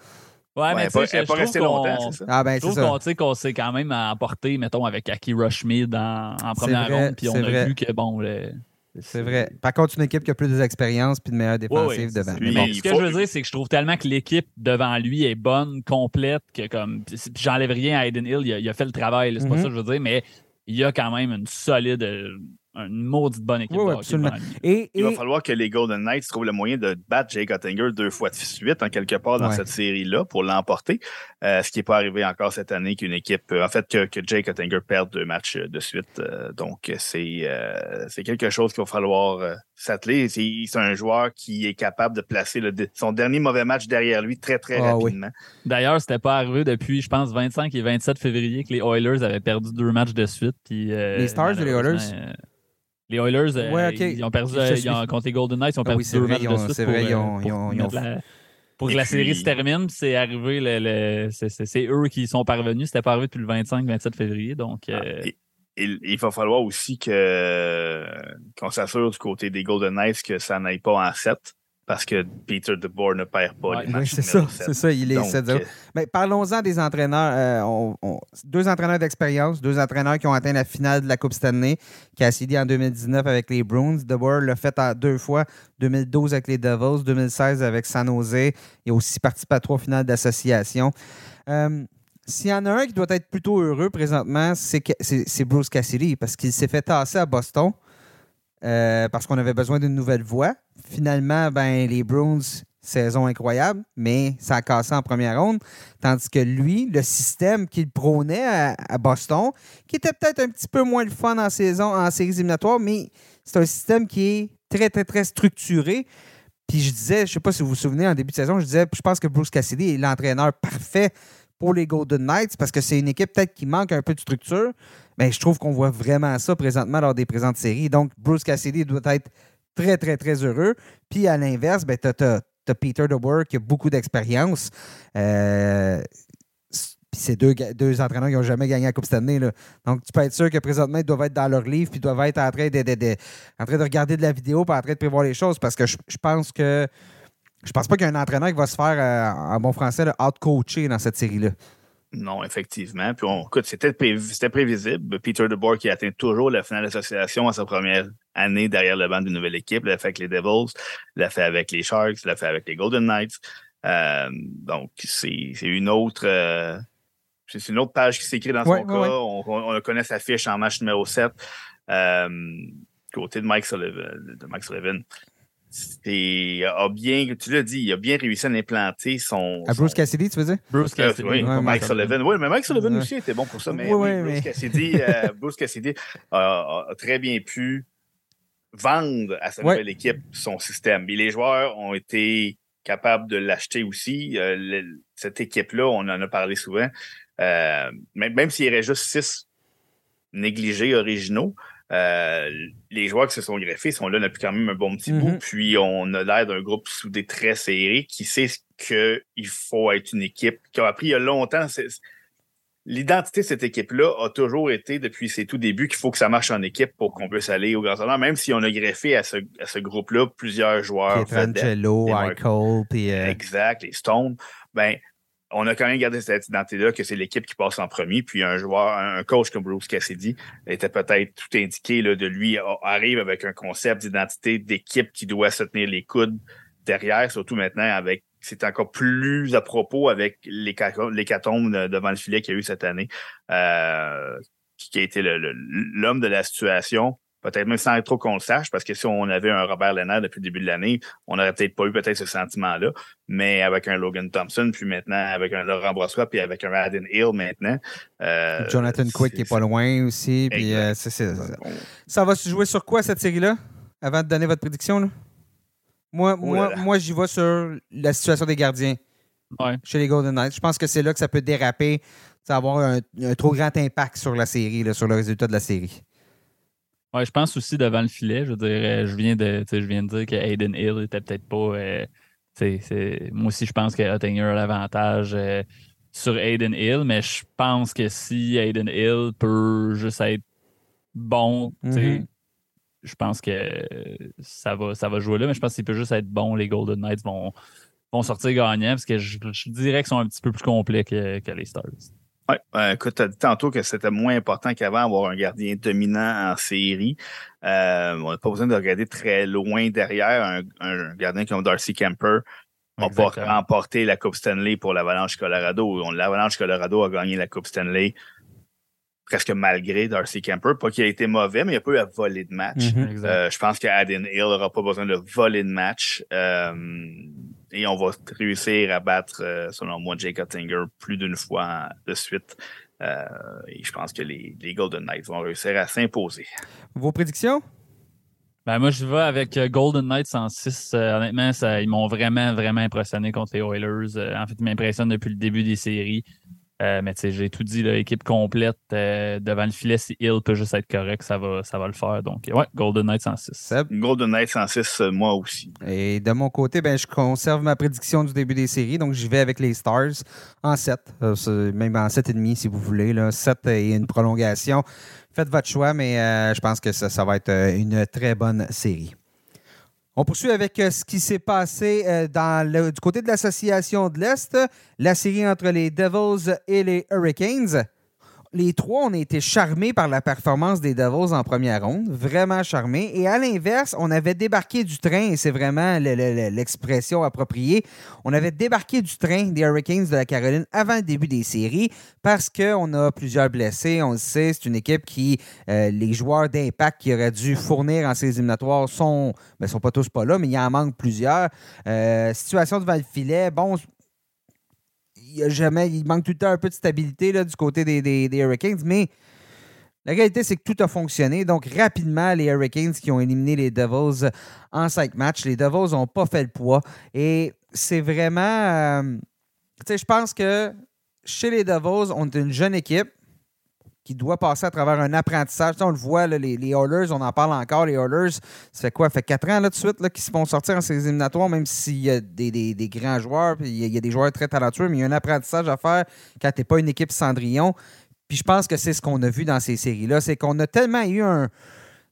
Ouais, mais elle tu sais, pas- je- elle je pas trouve restée qu'on- longtemps, c'est ça? Ah, ben, Je c'est trouve ça. qu'on tu sais, qu'on s'est quand même emporté, mettons, avec Aki Rushmid en, en première ronde, puis on a vrai. vu que, bon, le- C'est vrai. Par contre, une équipe qui a plus d'expérience puis de meilleure Ouais, défensive ouais, devant. Lui, bon. Ce que je veux dire, c'est que je trouve tellement que l'équipe devant lui est bonne, complète, que comme. puis J'enlève rien à Aiden Hill, il a, il a fait le travail, c'est pas ça que je veux dire, mais il y a quand même une solide, euh, une maudite bonne équipe Oui, oui, absolument. Et, Il va et- falloir que les Golden Knights trouvent le moyen de battre Jake Ottinger deux fois de suite, en quelque part, dans Ouais. cette série-là, pour l'emporter. Euh, ce qui n'est pas arrivé encore cette année qu'une équipe, euh, en fait, que, que Jake Ottinger perde deux matchs euh, de suite. Euh, donc, c'est euh, c'est quelque chose qu'il va falloir euh, s'atteler. C'est un joueur qui est capable de placer le, son dernier mauvais match derrière lui très, très Ah oui. rapidement. D'ailleurs, c'était pas arrivé depuis, je pense, 25 et 27 février que les Oilers avaient perdu deux matchs de suite. Puis, euh, Les Stars ou les Oilers? Les Oilers, euh, Ouais, ils ont perdu euh, suis- ils ont, contre les Golden Knights, ils ont Ah perdu oui, c'est deux vrai, matchs de suite pour, vrai, ils ont- pour ils ont- ils la- pour que la série se termine. C'est arrivé, le, le- c'est- eux qui sont parvenus. C'était pas arrivé depuis le 25-27 février. Donc, Ah, euh, et- il, il va falloir aussi que qu'on s'assure du côté des Golden Knights que ça n'aille pas en 7 parce que Peter DeBoer ne perd pas Ouais, les matchs c'est ça, c'est ça, il est Donc, 7-0. euh, Mais parlons-en des entraîneurs. Euh, on- on- deux entraîneurs d'expérience, deux entraîneurs qui ont atteint la finale de la Coupe Stanley. Cassidy en 2019 avec les Bruins. DeBoer l'a fait en deux fois, 2012 avec les Devils, 2016 avec San Jose. Il a aussi participé à trois finales d'association. Euh, S'il y en a un qui doit être plutôt heureux présentement, c'est Bruce Cassidy parce qu'il s'est fait tasser à Boston euh, parce qu'on avait besoin d'une nouvelle voix. Finalement, ben, les Bruins, saison incroyable, mais ça a cassé en première ronde. Tandis que lui, le système qu'il prônait à, à Boston, qui était peut-être un petit peu moins le fun en saison, en séries éliminatoires, mais c'est un système qui est très, très, très structuré. Puis je disais, je ne sais pas si vous vous souvenez, en début de saison, je disais, je pense que Bruce Cassidy est l'entraîneur parfait pour les Golden Knights parce que c'est une équipe peut-être qui manque un peu de structure. Mais je trouve qu'on voit vraiment ça présentement lors des présentes séries. Donc, Bruce Cassidy doit être très, très, très heureux. Puis à l'inverse, ben, tu as, Peter DeBoer qui a beaucoup d'expérience. Euh, puis c'est deux, deux entraîneurs qui n'ont jamais gagné la Coupe Stanley. Là. Donc, tu peux être sûr que présentement, ils doivent être dans leur livre puis doivent être en train de, de- de- en train de regarder de la vidéo puis en train de prévoir les choses parce que je, je pense que je pense pas qu'il y a un entraîneur qui va se faire, euh, en bon français, out-coacher dans cette série-là. Non, effectivement. Puis on, écoute, c'était prévi- c'était prévisible. Peter DeBoer qui atteint toujours la finale d'association à sa première année derrière le banc d'une nouvelle équipe. L'a fait avec les Devils, l'a fait avec les Sharks, l'a fait avec les Golden Knights. Euh, donc, c'est une autre. euh, c'est une autre page qui s'écrit dans son Ouais, cas. ouais, on, on connaît sa fiche en match numéro 7. Euh, côté de Mike Sullivan. De Mike Sullivan. C'est- a bien, tu l'as dit, il a bien réussi à implanter son. À Bruce son- Cassidy, tu veux dire? Bruce euh, Cassidy. oui, Ouais, Mike. Sullivan. Oui, mais Mike Sullivan Ouais. aussi était bon pour ça. Mais Oui, oui, oui, Bruce, mais- Cassidy, euh, (laughs) Bruce Cassidy a, a très bien pu vendre à sa Ouais. nouvelle équipe son système. Et les joueurs ont été capables de l'acheter aussi. Euh, le- cette équipe-là, on en a parlé souvent. Euh, même même s'il y aurait juste six négligés originaux, euh, les joueurs qui se sont greffés sont là depuis quand même un bon petit bout. Mhm. Puis on a l'air d'un groupe soudé très serré qui sait qu'il faut être une équipe, qui a appris il y a longtemps. L'identité de cette équipe-là a toujours été, depuis ses tout débuts, qu'il faut que ça marche en équipe pour qu'on puisse aller au grand honneur, même si on a greffé à ce, à ce groupe-là plusieurs joueurs. Pietrangelo, puis... euh, Exact, les Stones. Ben, on a quand même gardé cette identité-là que c'est l'équipe qui passe en premier. Puis un joueur, un coach comme Bruce Cassidy était peut-être tout indiqué là, de lui arrive avec un concept d'identité d'équipe qui doit se tenir les coudes derrière, surtout maintenant avec c'est encore plus à propos avec l'hécatombe l'hécatombe de- devant le filet qu'il y a eu cette année, euh, qui a été l'homme de la situation. Peut-être même sans trop qu'on le sache, parce que si on avait un Robert Lennart depuis le début de l'année, on n'aurait peut-être pas eu peut-être ce sentiment-là. Mais avec un Logan Thompson, puis maintenant avec un Laurent Brossois, puis avec un Aden Hill maintenant. euh, Jonathan Quick qui est pas loin aussi. Puis, euh, ça. va se jouer sur quoi cette série-là? Avant de donner votre prédiction, là? Moi, Oh moi, là là. moi j'y vais sur la situation des gardiens Ouais. chez les Golden Knights. Je pense que c'est là que ça peut déraper, ça va avoir un, un trop grand impact sur la série, là, sur le résultat de la série. Ouais, je pense aussi devant le filet. Je veux dire, je viens de, je viens de dire que Aiden Hill était peut-être pas. euh, moi aussi, je pense que Ottinger a l'avantage euh, sur Aiden Hill, mais je pense que si Aiden Hill peut juste être bon, tu sais, Mhm. je pense que ça va, ça va jouer là, mais je pense qu'il peut juste être bon. Les Golden Knights vont, vont sortir gagnants parce que je, dirais qu'ils sont un petit peu plus complets que, les Stars. Oui, écoute, tu as dit tantôt que c'était moins important qu'avant avoir un gardien dominant en série. Euh, on n'a pas besoin de regarder très loin derrière un, gardien comme Darcy Kemper n'a pas remporté la Coupe Stanley pour l'Avalanche Colorado. L'Avalanche Colorado a gagné la Coupe Stanley presque malgré Darcy Kemper. Pas qu'il a été mauvais, mais il a pas eu à voler de match. Mhm. Euh, je pense qu'Aden Hill n'aura pas besoin de voler de match. Euh, et on va réussir à battre, euh, selon moi, Jake Ottinger plus d'une fois de suite. et je pense que les, Golden Knights vont réussir à s'imposer. Vos prédictions? Ben moi, je vais avec Golden Knights en 6. honnêtement, ça, ils m'ont vraiment, vraiment impressionné contre les Oilers. en fait, ils m'impressionnent depuis le début des séries. Euh, mais tu sais, j'ai tout dit, l'équipe complète euh, devant le filet, si Hill peut juste être correct, ça va, ça va le faire. Donc, ouais, Golden Knights 106. Golden Knights 106, euh, moi aussi. Et de mon côté, ben, je conserve ma prédiction du début des séries. Donc, j'y vais avec les Stars en 7, même en 7,5 si vous voulez. Là. 7 et une prolongation. Faites votre choix, mais je pense que ça, ça va être une très bonne série. On poursuit avec euh, ce qui s'est passé euh, du côté de l'association de l'Est, la série entre les Devils et les Hurricanes les trois, on a été charmés par la performance des Devils en première ronde, vraiment charmés. Et à l'inverse, on avait débarqué du train, et c'est vraiment l'expression appropriée, on avait débarqué du train des Hurricanes de la Caroline avant le début des séries parce qu'on a plusieurs blessés. On le sait, c'est une équipe qui, euh, les joueurs d'impact qui auraient dû fournir en ces éliminatoires sont, ben, sont pas tous pas là, mais il y en manque plusieurs. Euh, situation devant le filet, bon, il, manque tout le temps un peu de stabilité du côté des, Hurricanes, mais la réalité, c'est que tout a fonctionné. Donc, rapidement, les Hurricanes qui ont éliminé les Devils en cinq matchs, les Devils n'ont pas fait le poids. Et c'est vraiment. Euh, je pense que chez les Devils, on est une jeune équipe qui doit passer à travers un apprentissage. on le voit, les, les Oilers, on en parle encore. Les Oilers, ça fait quoi? Ça fait quatre ans là, de suite qu'ils se font sortir en ces éliminatoires, même s'il y a des, grands joueurs, puis il y, a des joueurs très talentueux, mais il y a un apprentissage à faire quand tu n'es pas une équipe Cendrillon. Puis je pense que c'est ce qu'on a vu dans ces séries-là. C'est qu'on a tellement eu un,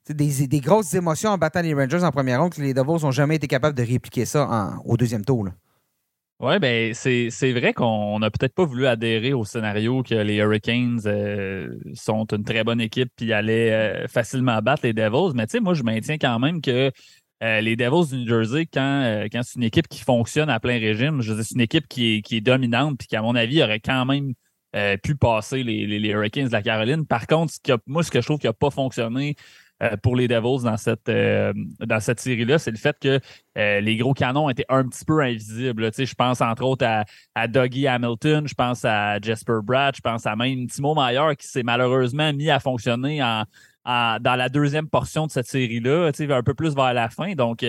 des, des, grosses émotions en battant les Rangers en première ronde que les Devils n'ont jamais été capables de répliquer ça au deuxième tour. Là. Oui, ben c'est vrai qu'on n'a peut-être pas voulu adhérer au scénario que les Hurricanes euh, sont une très bonne équipe puis allaient euh, facilement battre les Devils. Mais tu sais, moi, je maintiens quand même que euh, les Devils du New Jersey, quand, quand c'est une équipe qui fonctionne à plein régime, je c'est une équipe qui est, qui est dominante puis qui, à mon avis, aurait quand même pu passer les, les, Hurricanes de la Caroline. Par contre, ce moi, ce que je trouve qui n'a pas fonctionné, euh, pour les Devils dans cette, euh, dans cette série-là, c'est le fait que euh, les gros canons étaient un petit peu invisibles. Je pense entre autres à, à Dougie Hamilton, je pense à Jasper Bratt, je pense à même Timo Meyer qui s'est malheureusement mis à fonctionner en, dans la deuxième portion de cette série-là, un peu plus vers la fin. Donc,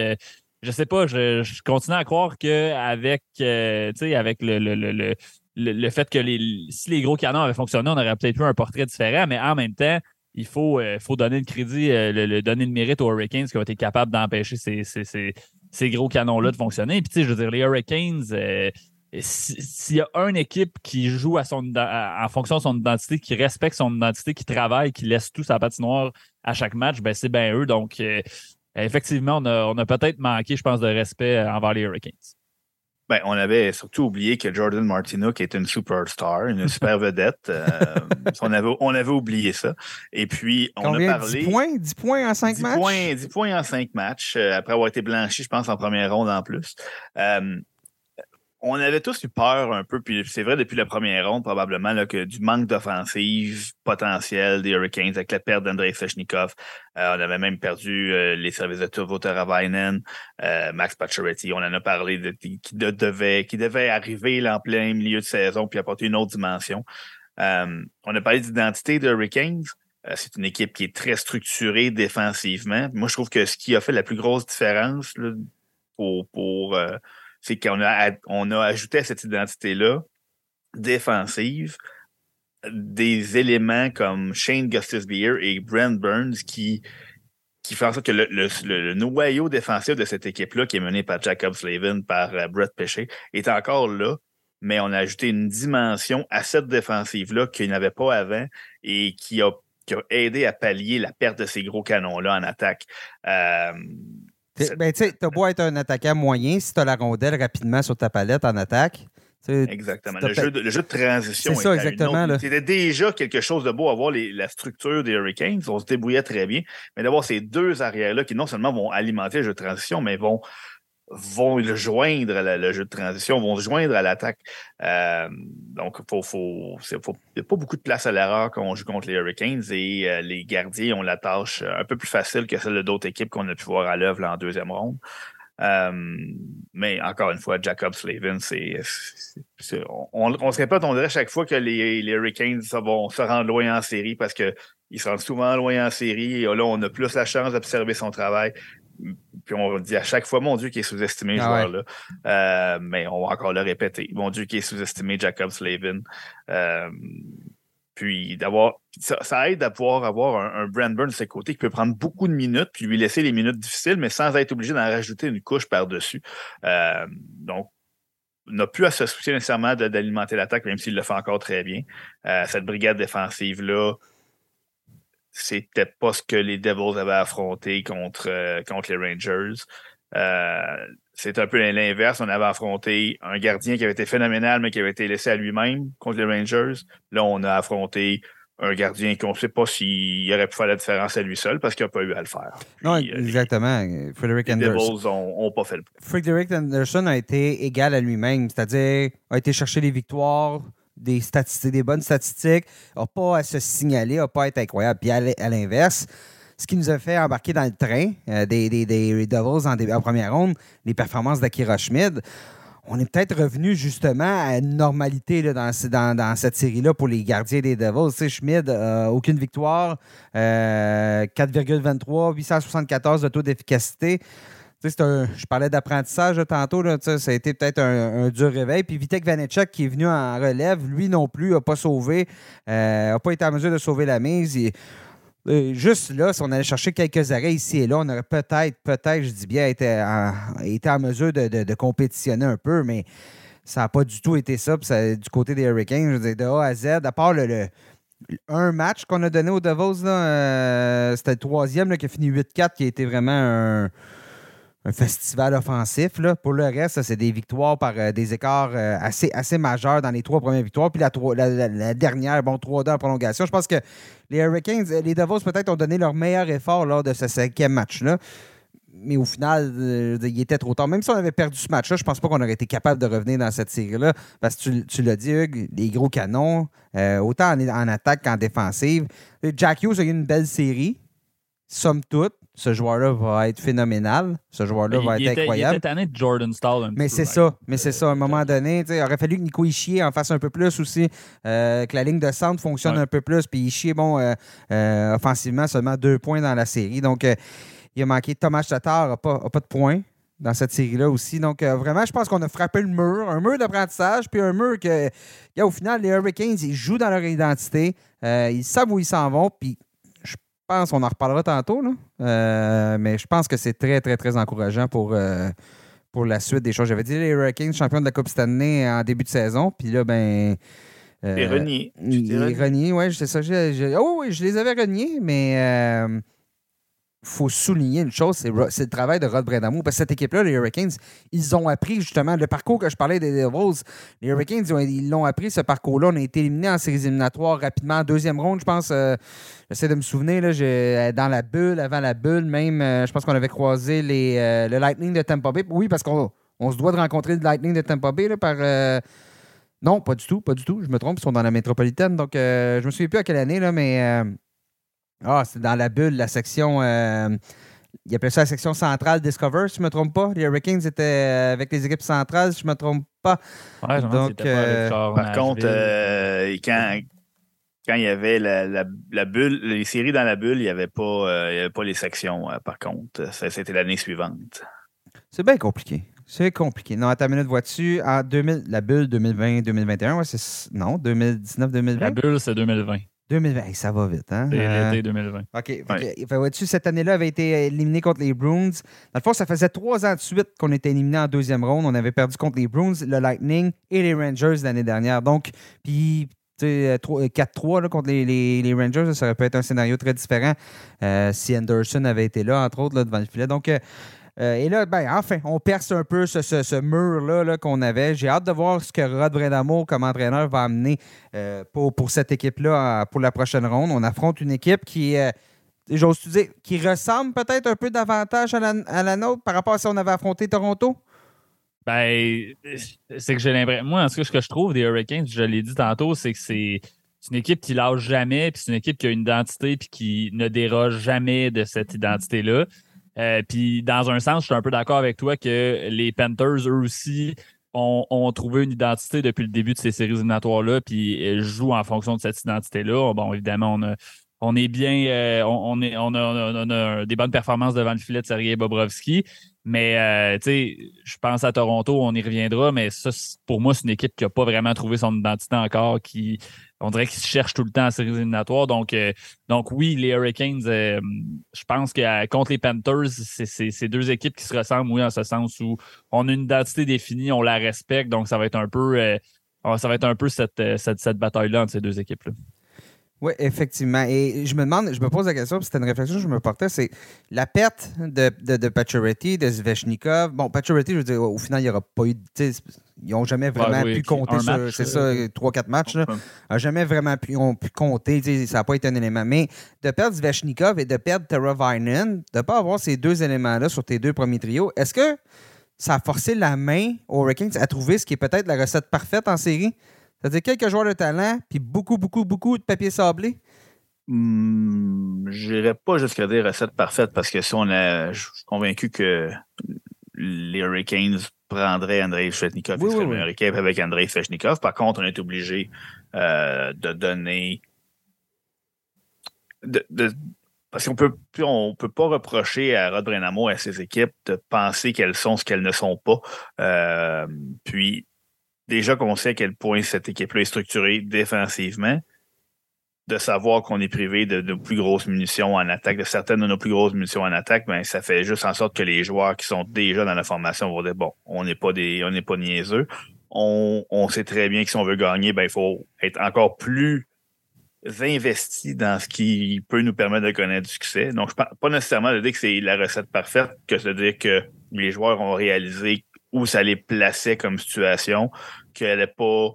je sais pas, je, continue à croire qu'avec avec le, le, le, le, fait que les, si les gros canons avaient fonctionné, on aurait peut-être eu un portrait différent, mais en même temps, il faut, euh, faut donner le crédit, euh, le, donner le mérite aux Hurricanes qui ont été capables d'empêcher ces, ces, gros canons-là de fonctionner. Puis, tu sais, je veux dire, les Hurricanes, euh, s'il y a une équipe qui joue à son, en fonction de son identité, qui respecte son identité, qui travaille, qui laisse tout sa patinoire à chaque match, ben c'est bien eux. Donc, effectivement, on a, on a peut-être manqué, je pense, de respect envers les Hurricanes. Ben, on avait surtout oublié que Jordan Martinook est une superstar, une (laughs) super vedette. Euh, on, avait, on avait oublié ça. Et puis, on a parlé. 10 points, 10 points en 5 matchs? Points, 10 points en 5 matchs, euh, après avoir été blanchi, je pense, en première ronde en plus. Euh, on avait tous eu peur un peu, puis c'est vrai depuis la première ronde probablement là, que du manque d'offensive potentielle des Hurricanes avec la perte d'Andrei Svechnikov. Euh, on avait même perdu euh, les services de Turvo Teravainen, euh, Max Pacioretty. On en a parlé de, qui, devait, qui devait arriver là, en plein milieu de saison puis apporter une autre dimension. on a parlé d'identité des Hurricanes. c'est une équipe qui est très structurée défensivement. Moi, je trouve que ce qui a fait la plus grosse différence là, pour, pour c'est qu'on a, on a ajouté à cette identité-là défensive des éléments comme Shane Gustus Beer et Brent Burns qui, qui font en sorte que le, noyau défensif de cette équipe-là, qui est mené par Jacob Slavin, par euh, Brett Pesce, est encore là, mais on a ajouté une dimension à cette défensive-là qu'il n'avait pas avant et qui a, aidé à pallier la perte de ces gros canons-là en attaque. Euh, Ben, tu sais, t'as beau être un attaquant moyen, si t'as la rondelle rapidement sur ta palette en attaque. Exactement. Le jeu, de, le jeu de transition. C'est ça, exactement, autre-. C'était déjà quelque chose de beau à voir les- la structure des Hurricanes. On se débrouillait très bien. Mais d'avoir ces deux arrières-là qui non seulement vont alimenter le jeu de transition, mais vont vont le joindre à le jeu de transition, vont se joindre à l'attaque. Euh, donc, il n'y a pas beaucoup de place à l'erreur quand on joue contre les Hurricanes et euh, les gardiens ont la tâche un peu plus facile que celle d'autres équipes qu'on a pu voir à l'œuvre en deuxième ronde. Euh, mais encore une fois, Jacob Slavin, c'est. On, on se répète, on dirait chaque fois que les, les Hurricanes vont se rendre loin en série parce qu'ils se rendent souvent loin en série. Et là, on a plus la chance d'observer son travail. Puis on dit à chaque fois, mon Dieu, qui est sous-estimé, ce Ah ouais. joueur-là. Euh, mais on va encore le répéter. Mon Dieu, qui est sous-estimé, Jacob Slavin. Euh, puis d'avoir. Ça, ça aide à pouvoir avoir un, un Brand Burn de ses côtés qui peut prendre beaucoup de minutes, puis lui laisser les minutes difficiles, mais sans être obligé d'en rajouter une couche par-dessus. Euh, donc, on n'a plus à se soucier nécessairement d'alimenter l'attaque, même s'il le fait encore très bien. Euh, cette brigade défensive-là, c'était pas ce que les Devils avaient affronté contre, euh, contre les Rangers. Euh, c'est un peu l'inverse. On avait affronté un gardien qui avait été phénoménal, mais qui avait été laissé à lui-même contre les Rangers. Là, on a affronté un gardien qu'on ne sait pas s'il aurait pu faire la différence à lui seul parce qu'il n'a pas eu à le faire. Non, euh, les- exactement. Frederick Les Anderson. Devils n'ont pas fait le Frederick Anderson a été égal à lui-même, c'est-à-dire a été chercher des victoires, des statistiques, des bonnes statistiques, n'a pas à se signaler, n'a pas à être incroyable. Puis à l'inverse, ce qui nous a fait embarquer dans le train euh, des, des, Devils en, première ronde, les performances d'Akira Schmid, on est peut-être revenu justement à une normalité dans, ce- dans- dans cette série-là pour les gardiens des Devils. Tu Schmid, euh, aucune victoire, euh, 4,23, 874 de taux d'efficacité. C'est un- je parlais d'apprentissage tantôt. Ça a été peut-être un, dur réveil. Puis Vitek Vanecek, qui est venu en relève, lui non plus n'a pas sauvé, n'a pas été en mesure de sauver la mise. Euh, juste là, si on allait chercher quelques arrêts ici et là, on aurait peut-être, peut-être, je dis bien, été en, mesure de, compétitionner un peu, mais ça n'a pas du tout été ça. Du côté des Hurricanes, je dire, de A à Z, à part le, un match qu'on a donné aux Devils, euh, c'était le troisième qui a fini 8-4, qui a été vraiment un, un festival offensif. Là. Pour le reste, c'est des victoires par euh, des écarts euh, assez, assez majeurs dans les trois premières victoires. Puis la, la- dernière, bon, 3-2 en prolongation. Je pense que les Hurricanes, euh, les Devils peut-être ont donné leur meilleur effort lors de ce cinquième match-là. Mais au final, il était trop tard. Même si on avait perdu ce match-là, je pense pas qu'on aurait été capable de revenir dans cette série-là. Parce que tu, l'as dit, Hugues, les gros canons, autant en, en attaque qu'en défensive. Jack Hughes a eu une belle série. Somme toute, ce joueur-là va être phénoménal. Ce joueur-là Il, va il être était, il incroyable. était tanné de Jordan Stall un Mais c'est peu, ça, mais c'est ça. À un moment donné, tu sais, il aurait fallu que Nico Ishier en fasse un peu plus aussi, euh, que la ligne de centre fonctionne Ouais. un peu plus. Puis Ishier, bon, euh, euh, offensivement, seulement deux points dans la série. Donc, euh, il a manqué. Thomas Tatar n'a pas, a pas de points dans cette série-là aussi. Donc, euh, vraiment, je pense qu'on a frappé le mur. Un mur d'apprentissage, puis un mur que, au final, les Hurricanes, ils jouent dans leur identité. Euh, ils savent où ils s'en vont, puis pense, on en reparlera tantôt, là. Euh, mais je pense que c'est très, très, très encourageant pour, euh, pour la suite des choses. J'avais dit les Hurricanes champions de la Coupe Stanley en début de saison, puis là, ben. euh, Et renié. Tu il t'es est renié. renié, oui, c'est ça. j'ai- oh oui, je les avais reniés, mais faut souligner une chose, c'est, le travail de Rod Bredamo. Parce que cette équipe-là, les Hurricanes, ils ont appris justement le parcours que je parlais des Devils. Les Hurricanes, ils, ont- ils l'ont appris, ce parcours-là. On a été éliminés en séries éliminatoires rapidement. En deuxième ronde, je pense, euh, j'essaie de me souvenir, là, j'ai- dans la bulle, avant la bulle, même, euh, je pense qu'on avait croisé les, euh, le Lightning de Tampa Bay. Oui, parce qu'on on se doit de rencontrer le Lightning de Tampa Bay là, par... euh, non, pas du tout, pas du tout. Je me trompe, ils sont dans la métropolitaine. Donc, euh, je me souviens plus à quelle année, là, mais. Ah, c'est dans la bulle, la section. euh, ils appelaient ça la section centrale Discover, si je ne me trompe pas. Les Hurricanes étaient euh, avec les équipes centrales, si je ne me trompe pas. Ouais, je me demande Donc, pas euh, genre Par contre, euh, quand, quand il y avait la, la- la bulle, les séries dans la bulle, il n'y avait, pas, euh, il y avait pas les sections, euh, par contre. Ça, C'était l'année suivante. C'est bien compliqué. C'est compliqué. Non, à ta minute, vois-tu, en 2000, la bulle 2020-2021, ouais, c'est. Non, 2019-2020. La bulle, c'est 2020. 2020, Hey, ça va vite, hein? C'est Euh, l'été 2020. OK. Fait Ouais. que, fait, vois-tu, cette année-là avait été éliminé contre les Bruins. Dans le fond, ça faisait trois ans de suite qu'on était éliminé en deuxième ronde. On avait perdu contre les Bruins, le Lightning et les Rangers l'année dernière. Donc, puis, tu sais, trois- 4-3 là, contre les, les- les Rangers, là, ça aurait pu être un scénario très différent euh, si Anderson avait été là, entre autres, là, devant le filet. Donc, euh, Euh, et là, ben, enfin, on perce un peu ce, ce- mur-là là, qu'on avait. J'ai hâte de voir ce que Rod Brindamour, comme entraîneur, va amener euh, pour, pour cette équipe-là pour la prochaine ronde. On affronte une équipe qui, euh, j'ose dire, qui ressemble peut-être un peu davantage à la, à la nôtre par rapport à si on avait affronté Toronto? Ben, c'est que j'ai l'impression. Moi, en ce que je trouve des Hurricanes, je l'ai dit tantôt, c'est que c'est c'est une équipe qui lâche jamais, puis c'est une équipe qui a une identité, puis qui ne déroge jamais de cette identité-là. Euh, puis, dans un sens, je suis un peu d'accord avec toi que les Panthers, eux aussi, ont, ont trouvé une identité depuis le début de ces séries éliminatoires-là, puis euh, jouent en fonction de cette identité-là. Bon, évidemment, on a. On est bien, euh, on, on est, on, a, on a- des bonnes performances devant le filet de Sergei Bobrovski. Mais, euh, tu sais, je pense à Toronto, on y reviendra, mais ça, pour moi, c'est une équipe qui n'a pas vraiment trouvé son identité encore, qui, on dirait qu'ils cherchent tout le temps en séries éliminatoires. Donc, euh, donc oui, les Hurricanes, euh, je pense que euh, contre les Panthers, c'est deux équipes qui se ressemblent, oui, en ce sens où on a une identité définie, on la respecte, donc ça va être un peu, euh, ça va être un peu cette, euh, cette, cette bataille-là entre ces deux équipes-là. Oui, effectivement. Et je me demande, je me pose la question, puis c'était une réflexion que je me portais, c'est la perte de, de, de Pacioretty, de Svechnikov. Bon, Pacioretty, je veux dire, au final, il n'y aura pas eu. de- Ils n'ont jamais vraiment oui, pu compter sur. C'est ça, euh, 3-4 matchs. Là, n'a jamais vraiment pu, ont pu compter. Ça n'a pas été un élément. Mais de perdre Svechnikov et de perdre Teravainen, de ne pas avoir ces deux éléments-là sur tes deux premiers trios, est-ce que ça a forcé la main aux Hurricanes à trouver ce qui est peut-être la recette parfaite en série? C'est-à-dire quelques joueurs de talent, puis beaucoup, beaucoup, beaucoup de papier sablé? Hmm, je n'irais pas jusqu'à dire recette parfaite parce que si on a, je suis convaincu que les Hurricanes prendraient Andrei Svechnikov Oui, oui, oui. avec Andrei Svechnikov. Par contre, on est obligé euh, de donner. de- de- parce qu'on peut on peut pas reprocher à Rod Brenamo et à ses équipes de penser qu'elles sont ce qu'elles ne sont pas. Euh, puis déjà qu'on sait à quel point cette équipe-là est structurée défensivement, de savoir qu'on est privé de nos plus grosses munitions en attaque, de certaines de nos plus grosses munitions en attaque, ben, ça fait juste en sorte que les joueurs qui sont déjà dans la formation vont dire bon, on n'est pas des, on n'est pas niaiseux. On, on sait très bien que si on veut gagner, ben, il faut être encore plus investi dans ce qui peut nous permettre de connaître du succès. Donc, je pense pas nécessairement de dire que c'est la recette parfaite, que de dire que les joueurs ont réalisé où ça les plaçait comme situation, qu'elle n'est pas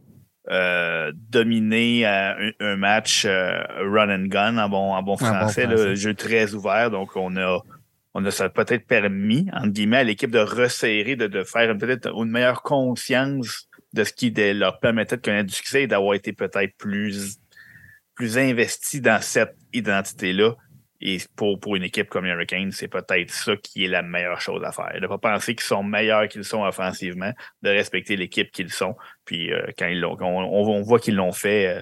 euh, dominé euh, un, un match euh, run and gun en bon, en bon bon français, là, français. jeu très ouvert. Donc, on a, on a ça peut-être permis, entre guillemets, à l'équipe de resserrer, de, de faire peut-être une meilleure conscience de ce qui de- leur permettait de connaître du succès et d'avoir été peut-être plus, plus investi dans cette identité-là. Et pour, pour une équipe comme les Hurricanes, c'est peut-être ça qui est la meilleure chose à faire. De ne pas penser qu'ils sont meilleurs qu'ils sont offensivement, de respecter l'équipe qu'ils sont. Puis euh, quand ils l'ont, on, voit qu'ils l'ont fait euh,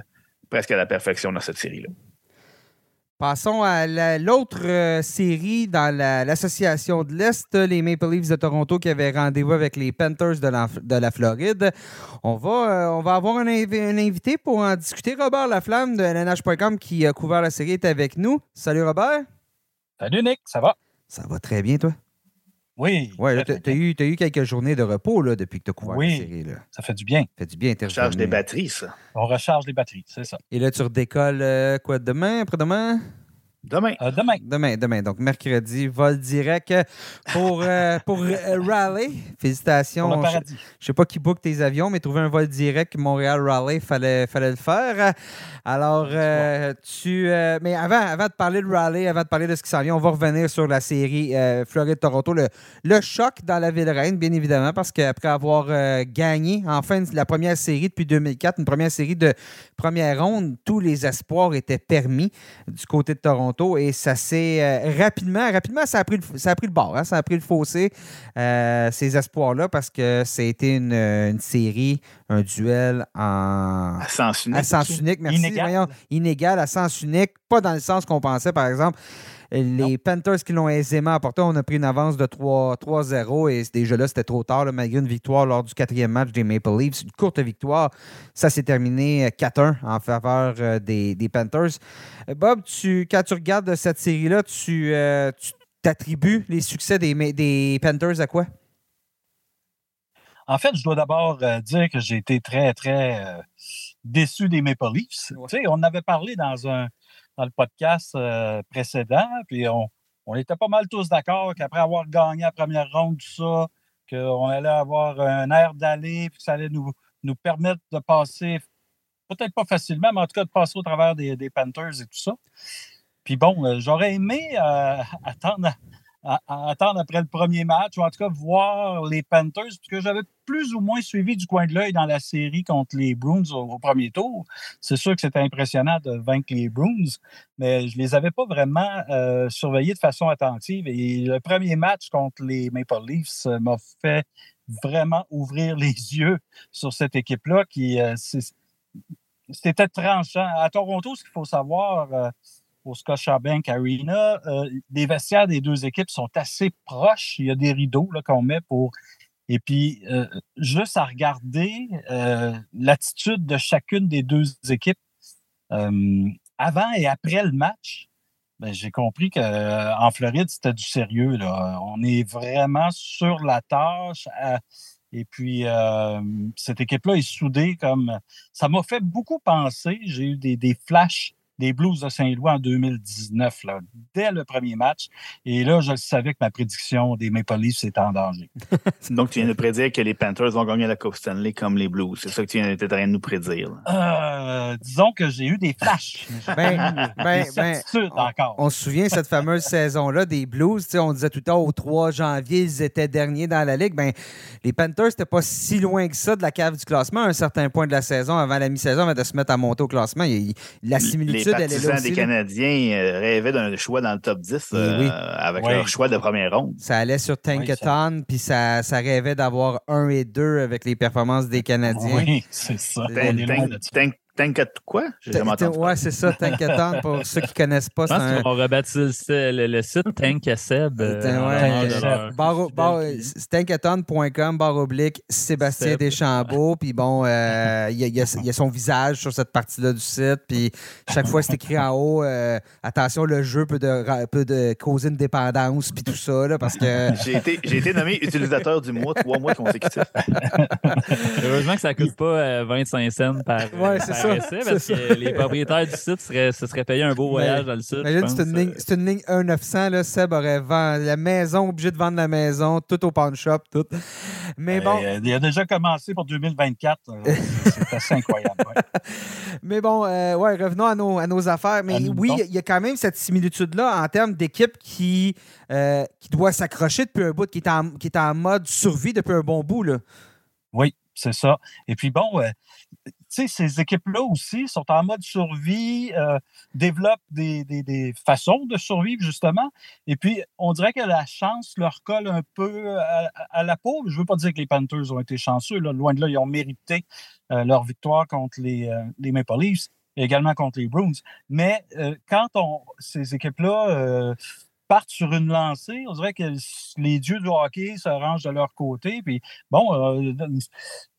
presque à la perfection dans cette série-là. Passons à la- l'autre euh, série dans la- l'association de l'Est, les Maple Leafs de Toronto qui avaient rendez-vous avec les Panthers de la, de la Floride. On va, euh, on va avoir un, un invité pour en discuter. Robert Laflamme de LNH.com qui a couvert la série est avec nous. Salut Robert. Salut Nick, ça va? Ça va très bien, toi? Oui. Oui, tu as, eu, t'as eu quelques journées de repos là, depuis que tu as couvert Oui. la série. Là. Ça fait du bien. Fait du bien, t'es Charge revenu. des batteries, ça. On recharge les batteries, c'est ça. Et là, tu redécolles euh, quoi demain, après-demain? Demain. Euh, demain, Demain, demain. Donc, mercredi, vol direct pour, euh, pour euh, Raleigh. Félicitations. pour le Je- paradis. Je sais pas qui book tes avions, mais trouver un vol direct Montréal-Raleigh, fallait, fallait le faire. Alors, euh, tu. euh, mais avant, avant de parler de Raleigh, avant de parler de ce qui s'en vient, on va revenir sur la série euh, Floride-Toronto. Le, le choc dans la ville reine, bien évidemment, parce qu'après avoir euh, gagné, enfin, la première série depuis 2004, une première série de première ronde, tous les espoirs étaient permis du côté de Toronto et ça s'est euh, rapidement, rapidement, ça a pris le, ça a pris le bord, hein, ça a pris le fossé, euh, ces espoirs-là, parce que été une, une série, un duel en. À sens unique. À sens unique, merci. Inégal. Voyons, inégal à sens unique, pas dans le sens qu'on pensait, par exemple. Les Panthers qui l'ont aisément apporté, on a pris une avance de 3 3-0 et déjà là, c'était trop tard, là, malgré une victoire lors du quatrième match des Maple Leafs. Une courte victoire. Ça s'est terminé euh, 4-1 en faveur euh, des, des Panthers. Euh, Bob, tu, quand tu regardes cette série-là, tu, euh, tu t'attribues les succès des, Panthers à quoi? En fait, je dois d'abord euh, dire que j'ai été très, très euh, déçu des Maple Leafs. Ouais. Tu sais, on avait parlé dans un dans le podcast euh, précédent, puis on, on était pas mal tous d'accord qu'après avoir gagné la première ronde, tout ça, qu'on allait avoir un air d'aller, puis que ça allait nous, nous permettre de passer, peut-être pas facilement, mais en tout cas de passer au travers des, des Panthers et tout ça. Puis bon, euh, j'aurais aimé euh, (laughs) attendre, à, attendre après le premier match, ou en tout cas voir les Panthers, parce que j'avais plus ou moins suivi du coin de l'œil dans la série contre les Bruins au, premier tour. C'est sûr que c'était impressionnant de vaincre les Bruins, mais je les avais pas vraiment euh, surveillés de façon attentive. Et le premier match contre les Maple Leafs euh, m'a fait vraiment ouvrir (laughs) les yeux sur cette équipe-là qui euh, c'était tranchant. À Toronto, ce qu'il faut savoir euh, au Scotiabank Arena, euh, les vestiaires des deux équipes sont assez proches. Il y a des rideaux qu'on met pour. Et puis, euh, juste à regarder euh, l'attitude de chacune des deux équipes avant et après le match, ben, j'ai compris qu'en Floride, c'était du sérieux. On est vraiment sur la tâche. et puis, cette équipe-là est soudée comme. Ça m'a fait beaucoup penser. J'ai eu des flashs des Blues de Saint-Louis en 2019, là, dès le premier match. Et là, je savais que ma prédiction des Maple Leafs était en danger. (laughs) Donc, tu viens de prédire que les Panthers vont gagner la Coupe Stanley comme les Blues. C'est ça que tu viens de en train de nous prédire. Euh, disons que j'ai eu des flashs. (laughs) Ben, des ben, ben, encore. On se souvient cette fameuse saison-là des Blues. tu sais, On disait tout le temps au 3 janvier, ils étaient derniers dans la ligue. Ben, les Panthers, c'était pas si loin que ça de la cave du classement à un certain point de la saison, avant la mi-saison, avant de se mettre à monter au classement. Il- il- la similitude, les elle est partisans là aussi. des. Canadiens euh, rêvaient d'un choix dans le top 10 Eh euh, oui. avec Oui. leur choix de première ronde. Ça allait sur Tankathon, puis ça, ça rêvait d'avoir un et deux avec les performances des Canadiens. Oui, c'est ça. Tank- Tank- tank- Tank quoi? J'ai jamais T- entendu. Ouais, c'est ça, Tankathon. Pour (laughs) ceux qui connaissent pas, Je pense un. rebaptiser le, le- le site Tank à Seb. euh, Barre, oblique, Sébastien Seb. Deschambault. Puis bon, euh, il y, a- y y son visage sur cette partie-là du site. Puis chaque fois, c'est écrit en haut euh, attention, le jeu peut, de, peut de causer une dépendance. Puis tout ça, là, parce que. (laughs) J'ai été, j'ai été nommé utilisateur du mois trois mois consécutifs. (laughs) Heureusement que ça coûte pas euh, 25 cents par, Ouais, c'est par parce que les propriétaires du site seraient, se seraient payé un beau voyage dans le Imagine, c'est une, ligne, c'est une ligne 1-900. Là, Seb aurait vendu la maison, obligé de vendre la maison, tout au pawn shop, tout. Mais bon. Euh, il a déjà commencé pour 2024. euh, (laughs) C'est assez incroyable. ouais. Mais bon, euh, ouais, revenons à nos, à nos affaires. Mais oui, il y a quand même cette similitude-là en termes d'équipe qui, euh, qui doit s'accrocher depuis un bout, qui est, en, qui est en mode survie depuis un bon bout. Là. Oui, c'est ça. Et puis bon, euh, sais, ces équipes-là aussi sont en mode survie, euh, développent des, des- des façons de survivre, justement. Et puis, on dirait que la chance leur colle un peu à, la peau. Je ne veux pas dire que les Panthers ont été chanceux. là. Loin de là, ils ont mérité euh, leur victoire contre les, euh, les Maple Leafs et également contre les Bruins. Mais quand on, ces équipes-là partent sur une lancée, on dirait que les dieux du hockey se rangent de leur côté. Puis, bon,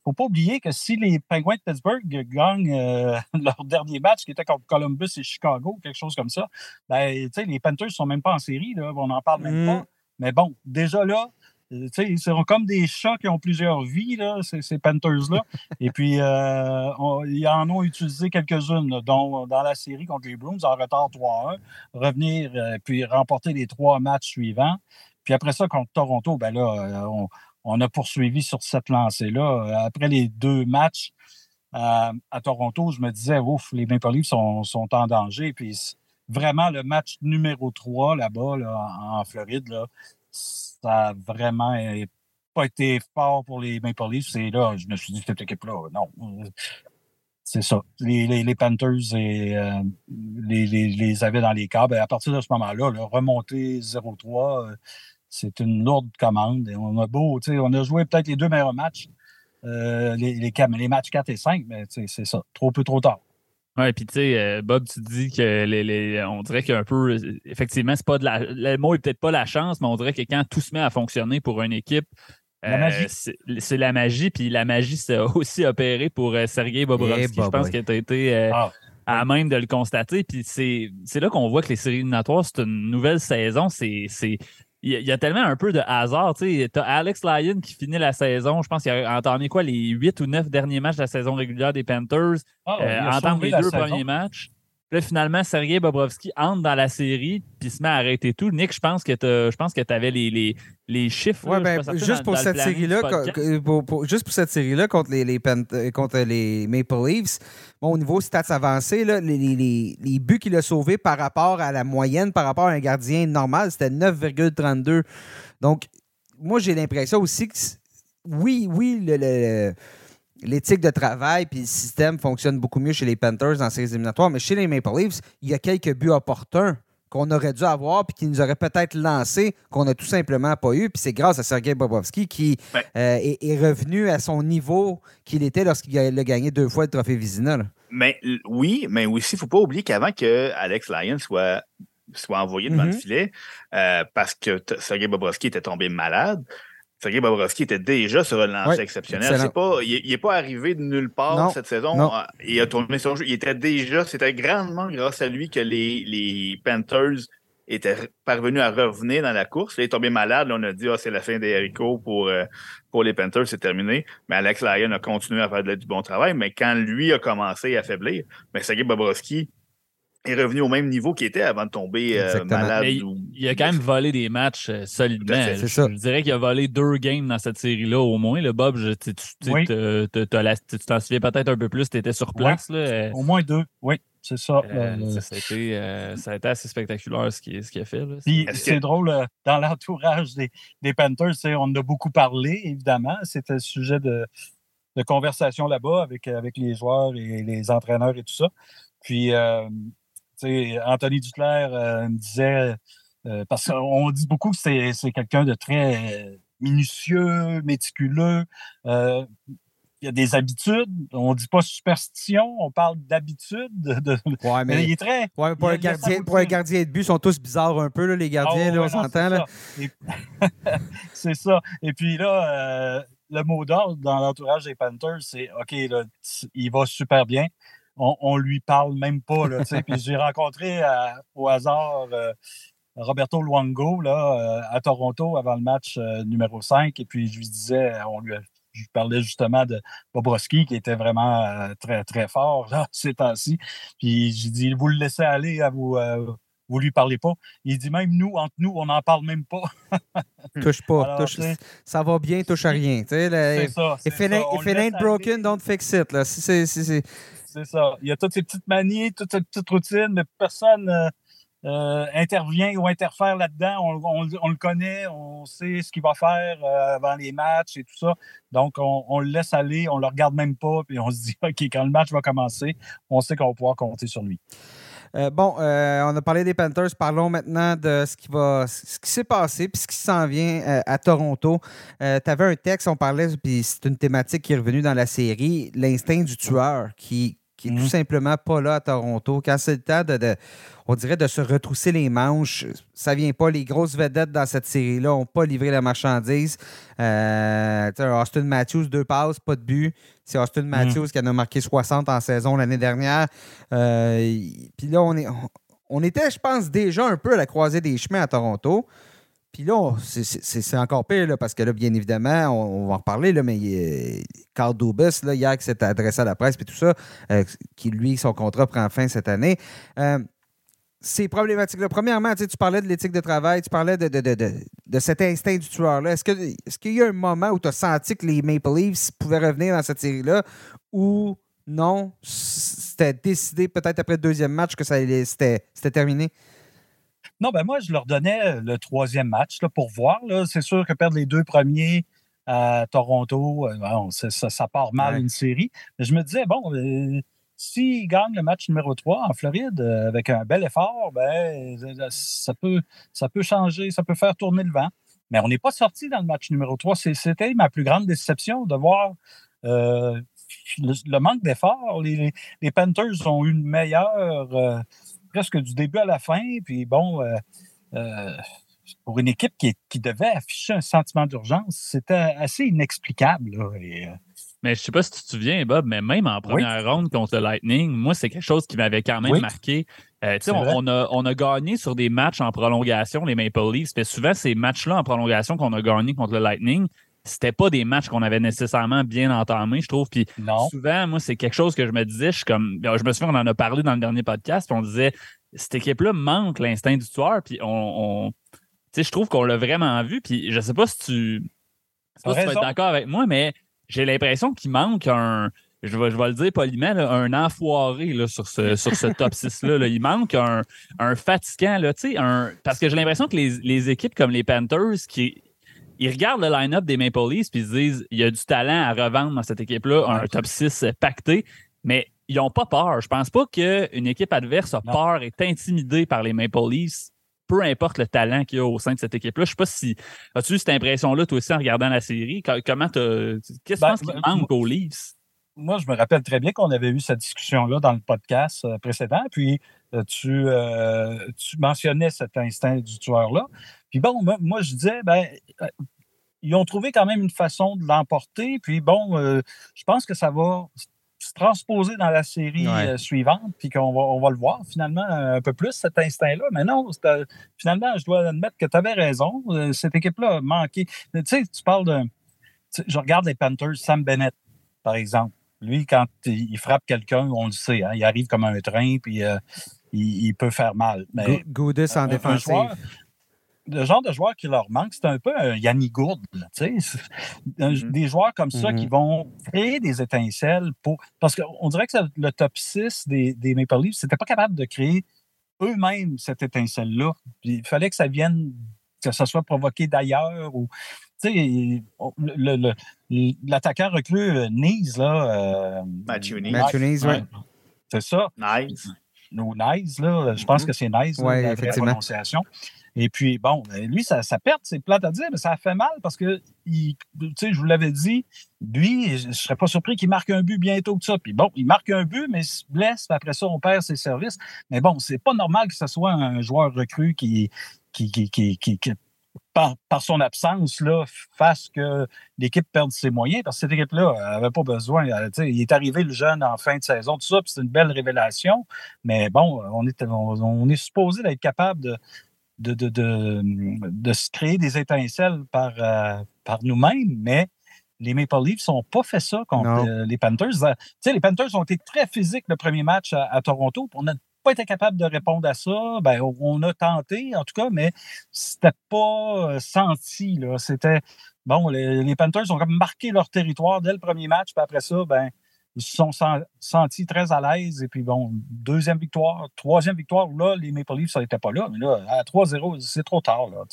faut pas oublier que si les Penguins de Pittsburgh gagnent euh, (laughs) leur dernier match, qui était contre Columbus et Chicago, quelque chose comme ça, ben, les Panthers sont même pas en série, là, on n'en parle même Mm. pas. Mais bon, déjà là, euh, ils seront comme des chats qui ont plusieurs vies, là, ces, ces Panthers-là. (laughs) et puis, euh, on- ils en ont utilisé quelques-unes, dont dans la série contre les Bruins, en retard 3-1, revenir euh, puis remporter les trois matchs suivants. Puis après ça, contre Toronto, ben là, on, on a poursuivi sur cette lancée-là. Euh, Après les deux matchs euh, à Toronto, je me disais, ouf, les Maple Leafs sont, sont en danger. Puis vraiment, le match numéro 3 là-bas, là, en, Floride, là, ça a vraiment pas été fort pour les Maple Leafs. Et là, je me suis dit, cette équipe-là, non. C'est ça. Les, les- les Panthers et, euh, les, les- les avaient dans les câbles. À partir de ce moment-là, là, remonter 0-3, euh, c'est une lourde commande. Et on a beau, tu sais, on a joué peut-être les deux meilleurs matchs, euh, les, les, matchs 4 et 5, mais tu sais, c'est ça. Trop peu, trop tard. Ouais, puis tu sais, euh, Bob, tu dis que les, les- on dirait qu'un peu, euh, effectivement, c'est pas de la, le mot est peut-être pas la chance, mais on dirait que quand tout se met à fonctionner pour une équipe, La magie. c'est la magie, puis la magie s'est (laughs) aussi opérée pour euh, Sergei Bobrovski. Eh, je pense Boboy. qu'il a été euh, Ah. à même de le constater. Puis c'est c'est là qu'on voit que les séries éliminatoires, c'est une nouvelle saison. C'est c'est- il y, a, il y a tellement un peu de hasard. Tu sais, as Alex Lyon qui finit la saison. Je pense qu'il a entamé quoi, les huit ou neuf derniers matchs de la saison régulière des Panthers. Ah, Euh, entame les deux saison. premiers matchs. Là, finalement, Sergei Bobrovski entre dans la série puis se met à arrêter tout. Nick, je pense que je pense que tu avais les, les, les chiffres. Ouais, ben, juste, pour cette série-là, juste pour cette série-là contre les, les, contre les Maple Leafs, bon, au niveau stats avancés, là, les, les, les, buts qu'il a sauvés par rapport à la moyenne, par rapport à un gardien normal, c'était 9,32. Donc, moi, j'ai l'impression aussi que oui, oui, le l'éthique de travail puis le système fonctionne beaucoup mieux chez les Panthers dans ces éliminatoires, mais chez les Maple Leafs, il y a quelques buts opportuns qu'on aurait dû avoir puis qui nous auraient peut-être lancé, qu'on n'a tout simplement pas eu. Puis c'est grâce à Sergei Bobrovski qui euh, est, revenu à son niveau qu'il était lorsqu'il a, gagné deux fois le trophée Vizina. Mais oui, mais aussi, il ne faut pas oublier qu'avant que Alex Lyon soit soit envoyé devant le mm-hmm. filet euh, parce que Sergei Bobrovski était tombé malade. Sergei Bobrovski était déjà sur un lancer exceptionnel. Pas, il n'est pas arrivé de nulle part cette saison. Ah, il a tourné son jeu. Il était déjà, c'était grandement grâce à lui que les, les Panthers étaient parvenus à revenir dans la course. il est tombé malade. on a dit ah, c'est la fin des haricots pour, euh, pour les Panthers, c'est terminé. Mais Alex Lyon a continué à faire du bon travail. Mais quand lui a commencé à faiblir, mais Sergei Bobrovski est revenu au même niveau qu'il était avant de tomber euh, malade. il, a quand même volé des matchs euh, solidement. Je, ça. je, dirais qu'il a volé deux games dans cette série-là au moins. Le Bob, je, tu t'en souviens peut-être un peu plus, tu étais sur place. Là. Au moins deux, oui. C'est ça. Euh, ça, a été, ça, a été, assez spectaculaire ce qu'il ce a fait. c'est drôle, dans l'entourage des, des Panthers, on en a beaucoup parlé, évidemment. C'était le sujet de, de conversation là-bas avec, avec les joueurs et les entraîneurs et tout ça. Puis, Anthony Duclair euh, me disait, euh, parce qu'on dit beaucoup que c'est quelqu'un de très minutieux, méticuleux. Euh, il y a des habitudes. On ne dit pas superstition, on parle d'habitude. De... mais... il est très. pour, un gardien, pour, un gardien, de but, ils sont tous bizarres un peu, les gardiens, on s'entend. c'est ça. Et puis là, le mot d'ordre dans l'entourage des Panthers, c'est OK, là, il va super bien on, lui parle même pas. Là, puis j'ai rencontré euh, au hasard euh, Roberto Luango là, euh, à Toronto avant le match numéro 5. Et puis je lui disais, on lui je parlais justement de Bobrovski qui était vraiment très, très fort là, (laughs) ces temps-ci. Puis j'ai dit, vous le laissez aller, à vous, vous lui parlez pas. Il dit même nous, entre nous, on n'en parle même pas. (laughs) touche pas. touche, ça va bien, touche à rien. C'est ça. If it ain't broken, don't fix it. Là. c'est, c'est ça. Il y a toutes ces petites manies, toutes ces petites routines, mais personne euh, euh, intervient ou interfère là-dedans. On, le connaît, on sait ce qu'il va faire euh, avant les matchs et tout ça. Donc, on, le laisse aller, on le regarde même pas, puis on se dit, (laughs) OK, quand le match va commencer, on sait qu'on va pouvoir compter sur lui. bon, on a parlé des Panthers. Parlons maintenant de ce qui va, ce qui s'est passé puis ce qui s'en vient à Toronto. tu avais un texte, on parlait, puis c'est une thématique qui est revenue dans la série, l'instinct du tueur qui, qui est tout mhm. simplement pas là à Toronto. Quand c'est le temps de, on dirait, de se retrousser les manches, ça vient pas. Les grosses vedettes dans cette série-là n'ont pas livré la marchandise. Euh, Austin Matthews, deux passes, pas de but. C'est Austin mhm. Matthews qui en a marqué 60 en saison l'année dernière. Euh, puis là, on, est, on était, je pense, déjà un peu à la croisée des chemins à Toronto. Puis là, c'est encore pire, là, parce que là, bien évidemment, on, va en reparler, là, mais Carl Dubas, là, hier, qui s'est adressé à la presse, puis tout ça, euh, qui, lui, son contrat prend fin cette année. Euh, c'est problématique. Là. Premièrement, tu parlais de l'éthique de travail, tu parlais de, de, cet instinct du tueur-là. Est-ce qu'il est y a un moment où tu as senti que les Maple Leafs pouvaient revenir dans cette série-là ou non, c'était décidé peut-être après le deuxième match que c'était terminé? Non, ben moi, je leur donnais le troisième match là, pour voir. C'est sûr que perdre les deux premiers à Toronto, euh, ça, part mal une série. Mais je me disais, bon, euh, s'ils gagnent le match numéro 3 en Floride euh, avec un bel effort, ben, ça, peut, ça peut changer, ça peut faire tourner le vent. Mais on n'est pas sorti dans le match numéro 3. C'était ma plus grande déception de voir le, manque d'effort. Les, les, Panthers ont eu une meilleure presque du début à la fin. Puis bon, euh, euh, pour une équipe qui, qui, devait afficher un sentiment d'urgence, c'était assez inexplicable. Euh, mais je sais pas si tu te souviens, Bob, mais même en première ronde contre le Lightning, moi, c'est quelque chose qui m'avait quand même marqué. on, a, on a gagné sur des matchs en prolongation, les Maple Leafs. C'était souvent ces matchs-là en prolongation qu'on a gagné contre le Lightning. C'était pas des matchs qu'on avait nécessairement bien entamés, je trouve. Puis Non. souvent, moi, c'est quelque chose que je me disais, je suis comme, ben, je me souviens, on en a parlé dans le dernier podcast, puis on disait, cette équipe-là manque l'instinct du tueur, puis on, on- tu sais, je trouve qu'on l'a vraiment vu, puis je sais pas si tu, je sais pas si tu vas être d'accord avec moi, mais j'ai l'impression qu'il manque un, je vais, je vais le dire poliment, là, un enfoiré là, sur ce, (laughs) sur ce top 6-là. là. Il manque un, un fatigant, là, tu sais, un, parce que j'ai l'impression que les, les équipes comme les Panthers qui ils regardent le line-up des Maple Leafs puis ils se disent il y a du talent à revendre dans cette équipe-là, un top 6 pacté, mais ils n'ont pas peur. Je pense pas qu'une équipe adverse a Non. peur, est intimidée par les Maple Leafs, peu importe le talent qu'il y a au sein de cette équipe-là. Je sais pas si as-tu eu cette impression-là, toi aussi, en regardant la série? Co- Comment Qu'est-ce que Ben, tu penses qu'il ben, manque aux Leafs? moi, je me rappelle très bien qu'on avait eu cette discussion-là dans le podcast euh, précédent. Puis, tu, euh, tu mentionnais cet instinct du tueur-là. Puis, bon, moi, je disais, ben, euh, ils ont trouvé quand même une façon de l'emporter. Puis, bon, euh, je pense que ça va se transposer dans la série Ouais. suivante, puis qu'on va, on va le voir finalement un peu plus, cet instinct-là. Mais non, finalement, je dois admettre que tu avais raison. Cette équipe-là a manqué. Tu sais, tu parles de. Je regarde les Panthers, Sam Bennett, par exemple. Lui, quand il il frappe quelqu'un, on le sait, hein, il arrive comme un train, puis euh, il, il peut faire mal. Mais Go- Goudis en un- un défensive. joueur- le genre de joueur qui leur manque, c'est un peu un Yannick Gourde. là, tu sais. C'est un- Mhm. Des joueurs comme ça qui vont créer des étincelles pour. Parce qu'on dirait que le top 6 des, des Maple Leafs, c'était pas capable de créer eux-mêmes cette étincelle-là. Il fallait que ça vienne, que ça soit provoqué d'ailleurs ou. L'attaquant recrue euh, Nice, là. euh, Matthew Nice. Matthew Nice, ouais. C'est ça Nice. Ou Nice, là. Je pense Mhm. que c'est Nice, là, Ouais, la vraie effectivement. prononciation. Et puis, bon, ben, lui, ça, ça perte, c'est plate à dire, mais ça a fait mal parce que, il- tu sais, je vous l'avais dit, lui, je ne serais pas surpris qu'il marque un but bientôt que ça. Puis bon, il marque un but, mais il se blesse, puis après ça, on perd ses services. Mais bon, c'est pas normal que ce soit un joueur recru qui, qui, qui- qui- par, par son absence, là, fasse que l'équipe perde ses moyens, parce que cette équipe-là n'avait pas besoin. euh, il est arrivé le jeune en fin de saison, tout ça, puis c'est une belle révélation. Mais bon, on est, on, on est supposé d'être capable de, de, de, de, de se créer des étincelles par, euh, par nous-mêmes, mais les Maple Leafs n'ont pas fait ça contre Non. euh, les Panthers. Tu sais, les Panthers ont été très physiques le premier match à, à Toronto. On pas été capable de répondre à ça. Ben, on- a tenté, en tout cas, mais c'était pas euh, senti. C'était bon, les, les Panthers ont comme marqué leur territoire dès le premier match, puis après ça, ben, ils se sont sen- sentis très à l'aise. Et puis bon, deuxième victoire, troisième victoire, où là, les Maple Leafs, ça n'était pas là. Mais là, à 3-0, c'est trop tard. Là.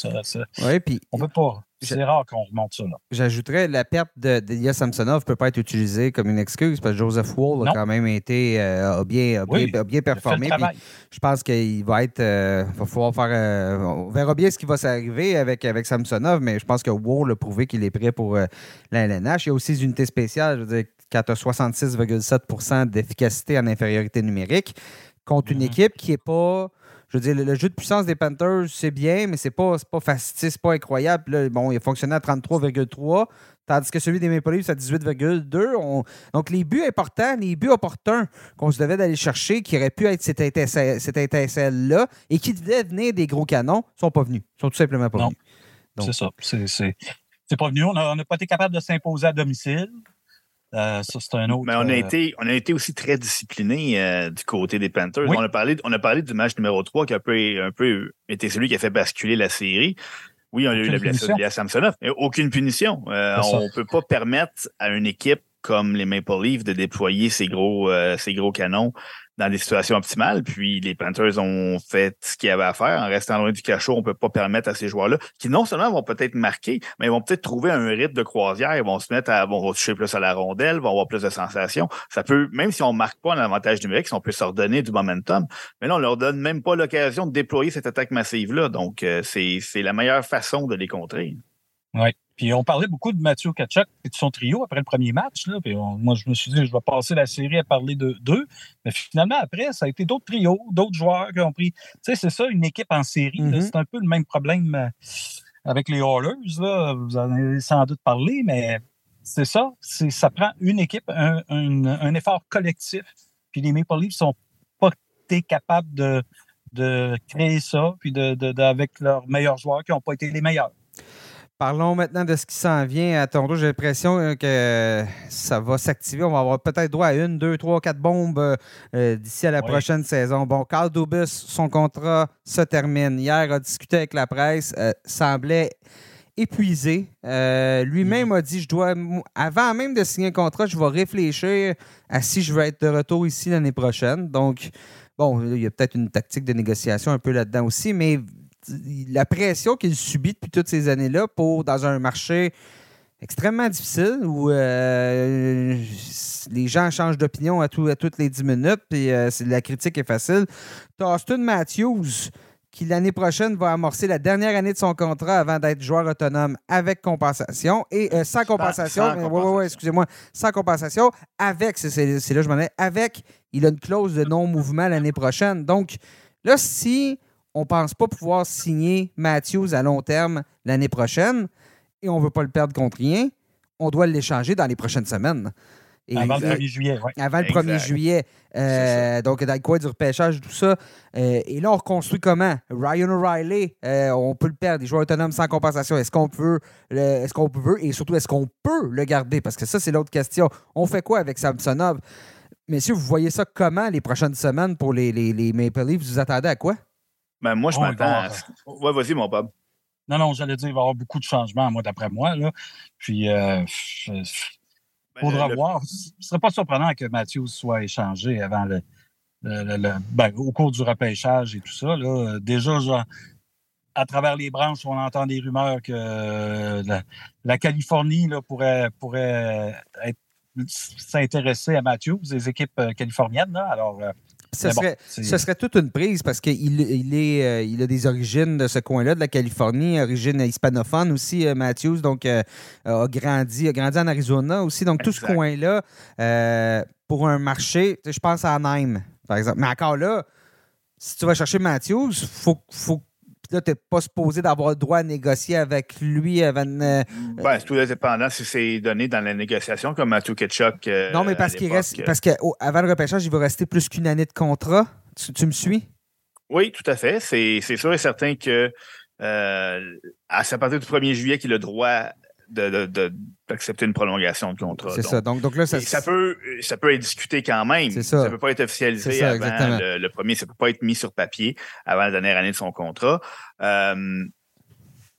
Ouais, puis on peut pas. C'est rare qu'on remonte ça. J'ajouterais la perte de d'Ilya Samsonov peut pas être utilisée comme une excuse parce que Joseph Wall a quand même été euh, a bien, a bien, Oui, a performé. Je pense qu'il va être. euh, va falloir faire. euh, on verra bien ce qui va s'arriver avec, avec Samsonov, mais je pense que Wall a prouvé qu'il est prêt pour euh, la LNH. Il y a aussi des unités spéciales. Je veux dire, quand tu as 66,7% d'efficacité en infériorité numérique contre une Mhm. équipe qui n'est pas. Je veux dire, le, le jeu de puissance des Panthers, c'est bien, mais c'est pas, pas facile, c'est pas incroyable. Là, bon, il a fonctionné à 33,3, tandis que celui des Maple Leafs à 18,2. On- Donc, les buts importants, les buts opportuns qu'on se devait d'aller chercher, qui auraient pu être cette étincelle- cette étincelle-là et qui devaient venir des gros canons, sont pas venus. Ils sont tout simplement pas Non. venus. C'est ça. C'est- pas venu. On n'a pas été capable de s'imposer à domicile. Euh, ça, c'est un autre. Mais on a, euh, été, on a été aussi très discipliné euh, du côté des Panthers. Oui. On, a parlé, on a parlé du match numéro 3 qui a un peu, un peu été celui qui a fait basculer la série. Oui, on a eu la blessure de Samsonov, mais aucune punition. Euh, on ne peut pas permettre à une équipe comme les Maple Leafs de déployer ses gros, euh, gros canons dans des situations optimales. Puis les Panthers ont fait ce qu'il y avait à faire. En restant loin du cachot, on ne peut pas permettre à ces joueurs-là, qui non seulement vont peut-être marquer, mais ils vont peut-être trouver un rythme de croisière. Ils vont se mettre à vont toucher plus à la rondelle, vont avoir plus de sensations. Ça peut, même si on ne marque pas un avantage numérique, si on peut se redonner du momentum. Mais là, on leur donne même pas l'occasion de déployer cette attaque massive-là. Donc, euh, c'est la meilleure façon de les contrer. Oui. Puis on parlait beaucoup de Mathieu Kachuk et de son trio après le premier match. Là, puis on- moi, je me suis dit, je vais passer la série à parler de d'eux. Mais finalement, après, ça a été d'autres trios, d'autres joueurs qui ont pris. Tu sais, c'est ça, une équipe en série. Mhm. C'est un peu le même problème euh, avec les Oilers. Là. Vous en avez sans doute parlé, mais c'est ça. Ça prend une équipe, un, un- un effort collectif. Puis les Maple Leafs sont pas été capables de, de créer ça, puis de, de- de- avec leurs meilleurs joueurs qui n'ont pas été les meilleurs. Parlons maintenant de ce qui s'en vient à Toronto. J'ai l'impression euh, que ça va s'activer. On va avoir peut-être droit à une, deux, trois, quatre bombes euh, d'ici à la prochaine saison. Bon, Carl Dubus, son contrat se termine. Hier, a discuté avec la presse, euh, semblait épuisé. Lui-même a dit, je dois, avant même de signer un contrat, je vais réfléchir à si je veux être de retour ici l'année prochaine. Donc, bon, il y a peut-être une tactique de négociation un peu là-dedans aussi, mais la pression qu'il subit depuis toutes ces années-là pour, dans un marché extrêmement difficile où euh, les gens changent d'opinion à, à toutes les 10 minutes, puis euh, la critique est facile. Tu Austin Matthews qui l'année prochaine va amorcer la dernière année de son contrat avant d'être joueur autonome avec compensation et euh, sans compensation. excusez-moi, sans compensation, avec, c'est là que je m'en ai, avec, il a une clause de non-mouvement l'année prochaine. Donc, là, si on ne pense pas pouvoir signer Matthews à long terme l'année prochaine et on ne veut pas le perdre contre rien, on doit l'échanger dans les prochaines semaines. avant le 1er juillet, oui. Avant le 1er juillet. Euh, donc, dans quoi du repêchage, tout ça. Euh, et là, on reconstruit comment? Ryan O'Reilly, euh, on peut le perdre, des joueurs autonomes sans compensation. Est-ce qu'on peut, est-ce qu'on peut, et surtout, est-ce qu'on peut le garder? Parce que ça, c'est l'autre question. On fait quoi avec Samsonov? Messieurs, vous voyez ça comment les prochaines semaines pour les, les, les Maple Leafs? Vous attendez à quoi? Ben, moi, je oh, m'attends à... Ouais, vas-y, mon Bob. Non, non, j'allais dire, il va y avoir beaucoup de changements, moi, d'après moi. Là. Puis, euh, ben, faudra voir. Ce ne serait pas surprenant que Matthews soit échangé avant le, ben, au cours du repêchage et tout ça. Là. Déjà, genre, à travers les branches, on entend des rumeurs que euh, la, Californie là, pourrait, pourrait s'intéresser à Matthews, les équipes euh, californiennes. Là. Alors, euh, ce, serait, ce serait toute une prise parce qu'il il est, euh, il a des origines de ce coin-là, de la Californie, origine hispanophone aussi, euh, Matthews, donc euh, a, grandi, a grandi en Arizona aussi. Donc tout ce coin-là, pour un marché, je pense à Anaheim, par exemple. Mais encore là, si tu vas chercher Matthews, il faut, faut là, tu n'es pas supposé d'avoir le droit à négocier avec lui avant. Euh, ben, c'est tout dépendant si c'est donné dans la négociation, comme Matthew Ketchuk. Euh, non, mais parce qu'il reste. Parce qu'avant le repêchage, il va rester plus qu'une année de contrat. Tu, me suis? Oui, tout à fait. C'est sûr et certain que euh, à partir du 1er juillet qu'il a le droit d'accepter une prolongation de contrat. C'est ça. Donc, donc là, ça, ça, peut, ça peut être discuté quand même. Ça ne peut pas être officialisé avant le, premier. Ça ne peut pas être mis sur papier avant la dernière année de son contrat. Euh,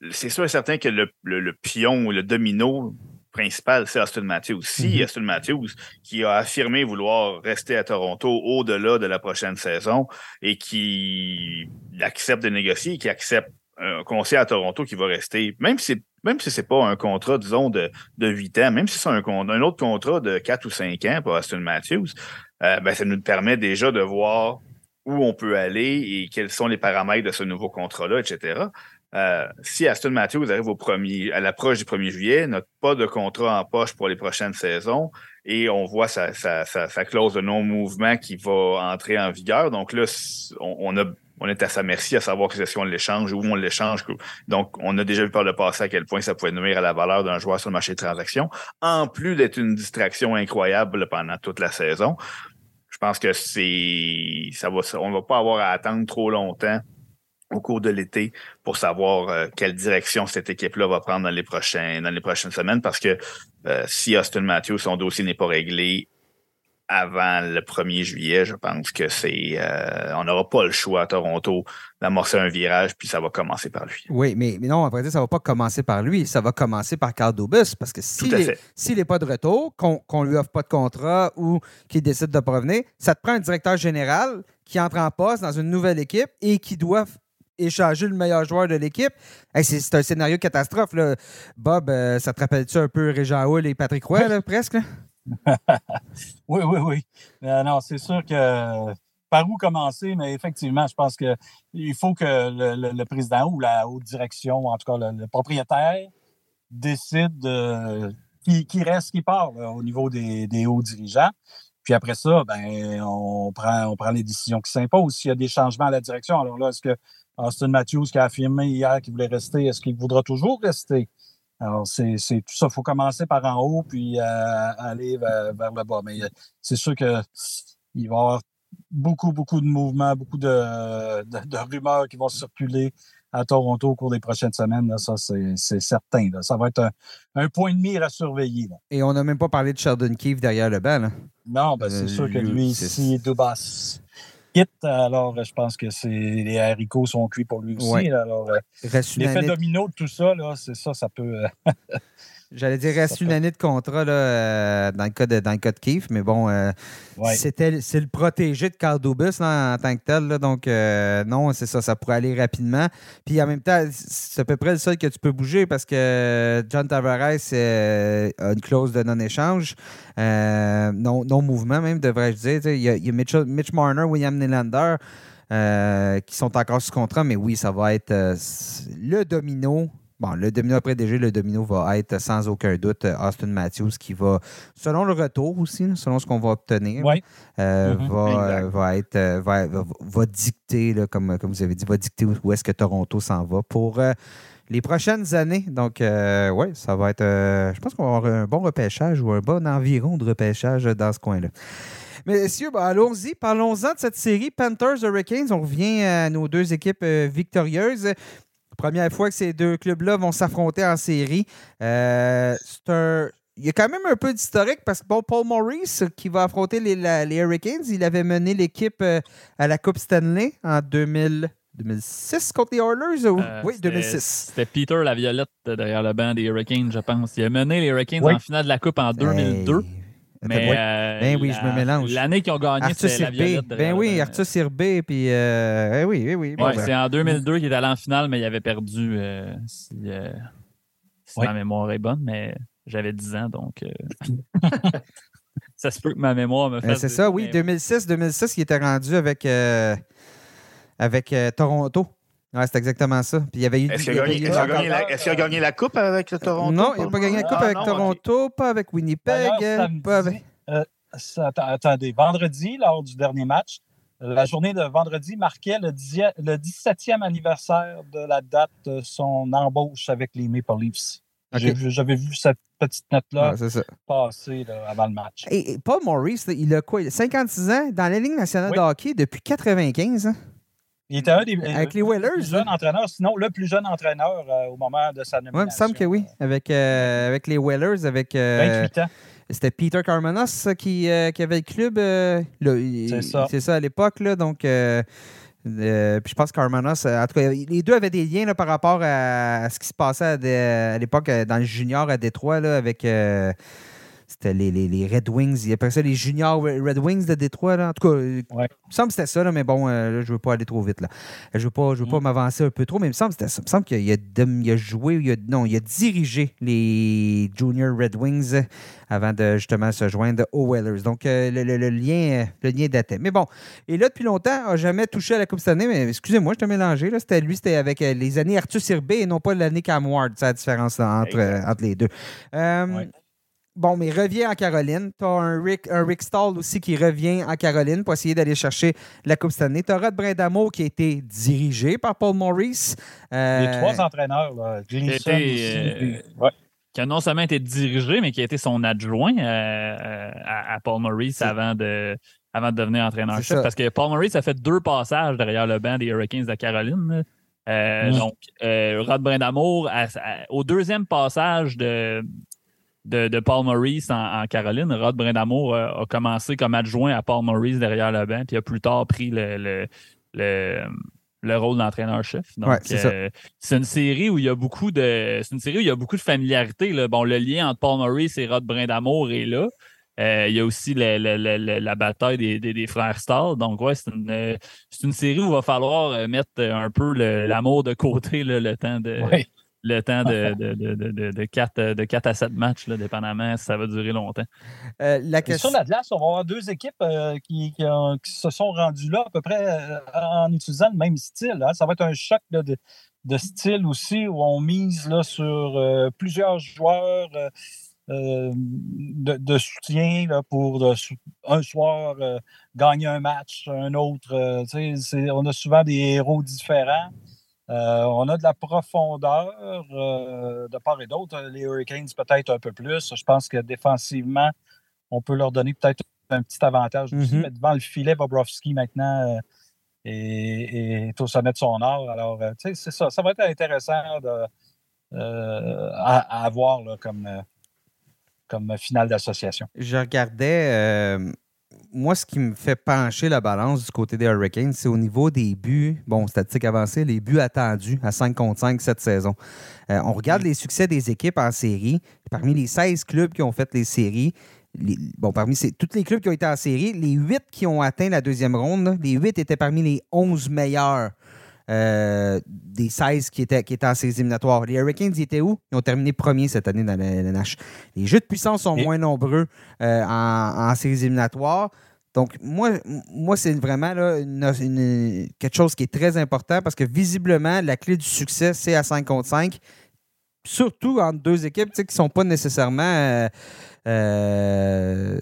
c'est sûr et certain que le, le, pion ou le domino principal, c'est Austin Matthews. Si mm-hmm. Austin Matthews, qui a affirmé vouloir rester à Toronto au-delà de la prochaine saison et qui accepte de négocier, qui accepte un conseiller à Toronto qui va rester, même si même si c'est pas un contrat, disons, de, de 8 ans, même si c'est un, autre contrat de 4 ou 5 ans pour Aston Matthews, euh, ben, ça nous permet déjà de voir où on peut aller et quels sont les paramètres de ce nouveau contrat-là, etc. Euh, si Aston Matthews arrive au premier, à l'approche du 1er juillet, n'a pas de contrat en poche pour les prochaines saisons et on voit sa, sa, sa, clause de non-mouvement qui va entrer en vigueur. Donc là, on a on est à sa merci à savoir que si on l'échange, où on l'échange. Donc, on a déjà vu par le passé à quel point ça pouvait nuire à la valeur d'un joueur sur le marché de transaction, en plus d'être une distraction incroyable pendant toute la saison. Je pense que c'est ça va on va pas avoir à attendre trop longtemps au cours de l'été pour savoir euh, quelle direction cette équipe-là va prendre dans les prochains dans les prochaines semaines parce que euh, si Austin Matthews son dossier n'est pas réglé avant le 1er juillet, je pense que c'est euh, on n'aura pas le choix à Toronto d'amorcer un virage, puis ça va commencer par lui. Oui, mais, mais non, après ça ne va pas commencer par lui, ça va commencer par Carl Dubus, parce que s'il n'est pas de retour, qu'on ne lui offre pas de contrat ou qu'il décide de pas revenir, ça te prend un directeur général qui entre en poste dans une nouvelle équipe et qui doit échanger le meilleur joueur de l'équipe. c'est un scénario catastrophe. Là. Bob, euh, ça te rappelle-tu un peu Régent Hull et Patrick Roy, presque? (laughs) oui, oui, oui. Euh, non, c'est sûr que par où commencer, mais effectivement, je pense qu'il faut que le, président ou la haute direction, en tout cas le, propriétaire, décide qui, reste, qui part au niveau des, hauts dirigeants. Puis après ça, ben, on prend, on prend les décisions qui s'imposent. S'il y a des changements à la direction, alors là, est-ce que Austin Matthews qui a affirmé hier qu'il voulait rester, est-ce qu'il voudra toujours rester? Alors, c'est tout ça. Il faut commencer par en haut, puis euh, aller vers, le bas. Mais euh, c'est sûr qu'il va y avoir beaucoup, beaucoup de mouvements, beaucoup de, rumeurs qui vont circuler à Toronto au cours des prochaines semaines. ça, c'est certain. Ça va être un, point de mire à surveiller. Et on n'a même pas parlé de Sheldon Keefe derrière le banc. Non, ben, c'est sûr que lui, ici, Dubas alors je pense que les haricots sont cuits pour lui aussi. Alors, euh, l'effet domino de tout ça, c'est ça, ça peut. (laughs) J'allais dire, reste une année de contrat là, euh, dans, le cas de, dans le cas de Keith, mais bon, euh, c'était, c'est le protégé de Carl Dubus en tant que tel. donc, euh, non, c'est ça, ça pourrait aller rapidement. Puis en même temps, c'est à peu près le seul que tu peux bouger parce que John Tavares a une clause de non-échange, non, non-mouvement même, devrais-je dire. Il y a, il y a Mitch, Marner, William Nylander. qui sont encore sous contrat, mais oui, ça va être le domino Bon, le domino après déjà, le domino va être sans aucun doute euh, Austin Matthews qui va, selon le retour aussi, selon ce qu'on va obtenir, euh, mm-hmm. euh, va, être, va, dicter, comme, comme vous avez dit, va dicter où est-ce que Toronto s'en va pour les prochaines années. Donc, oui, ça va être. je pense qu'on va avoir un bon repêchage ou un bon environ de repêchage dans ce coin-là. Messieurs, ben, allons-y. Parlons-en de cette série Panthers Hurricanes. On revient à nos deux équipes victorieuses. Première fois que ces deux clubs-là vont s'affronter en série. Euh, il y a quand même un peu d'historique parce que bon, Paul Maurice, qui va affronter les, Hurricanes, il avait mené l'équipe euh, à la Coupe Stanley en 2006 contre les Oilers? Euh, oui, 2006. C'était Peter Laviolette derrière le banc des Hurricanes, je pense. Il a mené les Hurricanes en finale de la Coupe en 2002. Mais euh, ben oui, je me mélange. L'année qu'ils ont gagné, c'était la Violette. Ben oui, Arthur Sirbé, puis euh, ben oui, oui, oui. Ouais, ben. c'est en 2002 qu'il est allé en finale, mais il avait perdu, euh, si, ma mémoire est bonne, mais j'avais 10 ans, donc (laughs) ça se peut que ma mémoire me ben, fasse... c'est ça, oui, 2006, 2006, il était rendu avec, avec Toronto. Ouais, c'est exactement ça. Puis il y avait Est-ce qu'il a, a, gagné la coupe avec le Toronto? Non, il n'a pas gagné la coupe ah, avec Toronto, pas avec Winnipeg, pas avec. Euh, attendez, vendredi, lors du dernier match, la journée de vendredi marquait le, 17e anniversaire de la date de son embauche avec les Maple Leafs. J'avais vu cette petite note-là passer avant le match. Et, Paul Maurice, il a quoi? 56 ans dans la Ligue nationale de hockey depuis 95 ans? Il était un des avec les Whalers, plus jeunes entraîneurs, sinon le plus jeune entraîneur euh, au moment de sa nomination. Oui, il me semble que oui. Avec, euh, avec les Whalers, avec. 28 euh, ans. C'était Peter Carmanos qui, qui, avait le club. c'est ça. C'est ça à l'époque. Donc, puis je pense que en tout cas, les deux avaient des liens là, par rapport à, ce qui se passait à, l'époque dans le junior à Détroit là, avec. C'était les, les, Red Wings. Il appelle ça les Junior Red Wings de Détroit. Là. En tout cas, il me semble que c'était ça, là, mais bon, euh, là, je ne veux pas aller trop vite. Là. Je ne veux pas, je veux pas mm. m'avancer un peu trop, mais il me semble, ça. Il me semble qu'il a, il a, joué, il a, non, il a dirigé les Junior Red Wings avant de justement se joindre aux Whalers. Donc, euh, le, le, lien, le lien datait. Mais bon, et là, depuis longtemps, n'a jamais touché à la Coupe cette année, mais excusez-moi, je t'ai mélangé. C'était lui, c'était avec euh, les années Arthur Sirbé et non pas l'année Cam Ward. C'est la différence entre, entre les deux. Bon, mais revient en Caroline. Tu as un Rick, un Rick Stall aussi qui revient en Caroline pour essayer d'aller chercher la Coupe cette année. Tu as Rod Brindamour qui a été dirigé par Paul Maurice. Euh... Les trois entraîneurs, là. Gleason euh, Qui a non seulement été dirigé, mais qui a été son adjoint euh, à, Paul Maurice avant de, avant de devenir entraîneur-chef. Parce que Paul Maurice a fait deux passages derrière le banc des Hurricanes de Caroline. Donc, Rod Brindamour, au deuxième passage de de, Paul Maurice en, Caroline. Rod Brindamour a, commencé comme adjoint à Paul Maurice derrière le banc, puis a plus tard pris le, le, rôle d'entraîneur-chef. Donc, euh, c'est une série où il y a beaucoup de. C'est une série où il y a beaucoup de familiarité. Bon, le lien entre Paul Maurice et Rod Brindamour est là. Euh, il y a aussi la bataille des, frères Stars. Donc, ouais, c'est une, une, série où il va falloir mettre un peu l'amour de côté le temps de, le temps de, (laughs) de, de, 4, de 4 à 7 matchs, là, dépendamment si ça va durer longtemps. Euh, la question... Sur la glace, on va avoir deux équipes euh, qui, qui, se sont rendues là à peu près euh, en utilisant le même style. Hein. Ça va être un choc de, style aussi où on mise là, sur plusieurs joueurs. de, soutien là, pour un soir gagner un match, un autre. on a souvent des héros différents. Euh, on a de la profondeur euh, de part et d'autre. Les Hurricanes, peut-être un peu plus. Je pense que défensivement, on peut leur donner peut-être un petit avantage aussi. Mm-hmm. Mais devant le filet, Bobrovski, maintenant, et, au sommet de son art. Alors, tu sais, c'est ça. Ça va être intéressant de, à, voir comme, comme finale d'association. Je regardais moi, ce qui me fait pencher la balance du côté des Hurricanes, c'est au niveau des buts. Bon, statistique avancée, les buts attendus à 5 contre 5 cette saison. Euh, on regarde les succès des équipes en série. Parmi les 16 clubs qui ont fait les séries, bon, parmi tous les clubs qui ont été en série, les 8 qui ont atteint la deuxième ronde, les 8 étaient parmi les 11 meilleurs euh, des 16 qui étaient, qui étaient en séries éliminatoires. Les Hurricanes, ils étaient où? Ils ont terminé premier cette année dans la LNH. Les jeux de puissance sont moins nombreux euh, en, séries éliminatoires. Donc, moi, moi c'est vraiment là, quelque chose qui est très important parce que visiblement, la clé du succès, c'est à 5 contre 5. Surtout entre deux équipes qui ne sont pas nécessairement euh,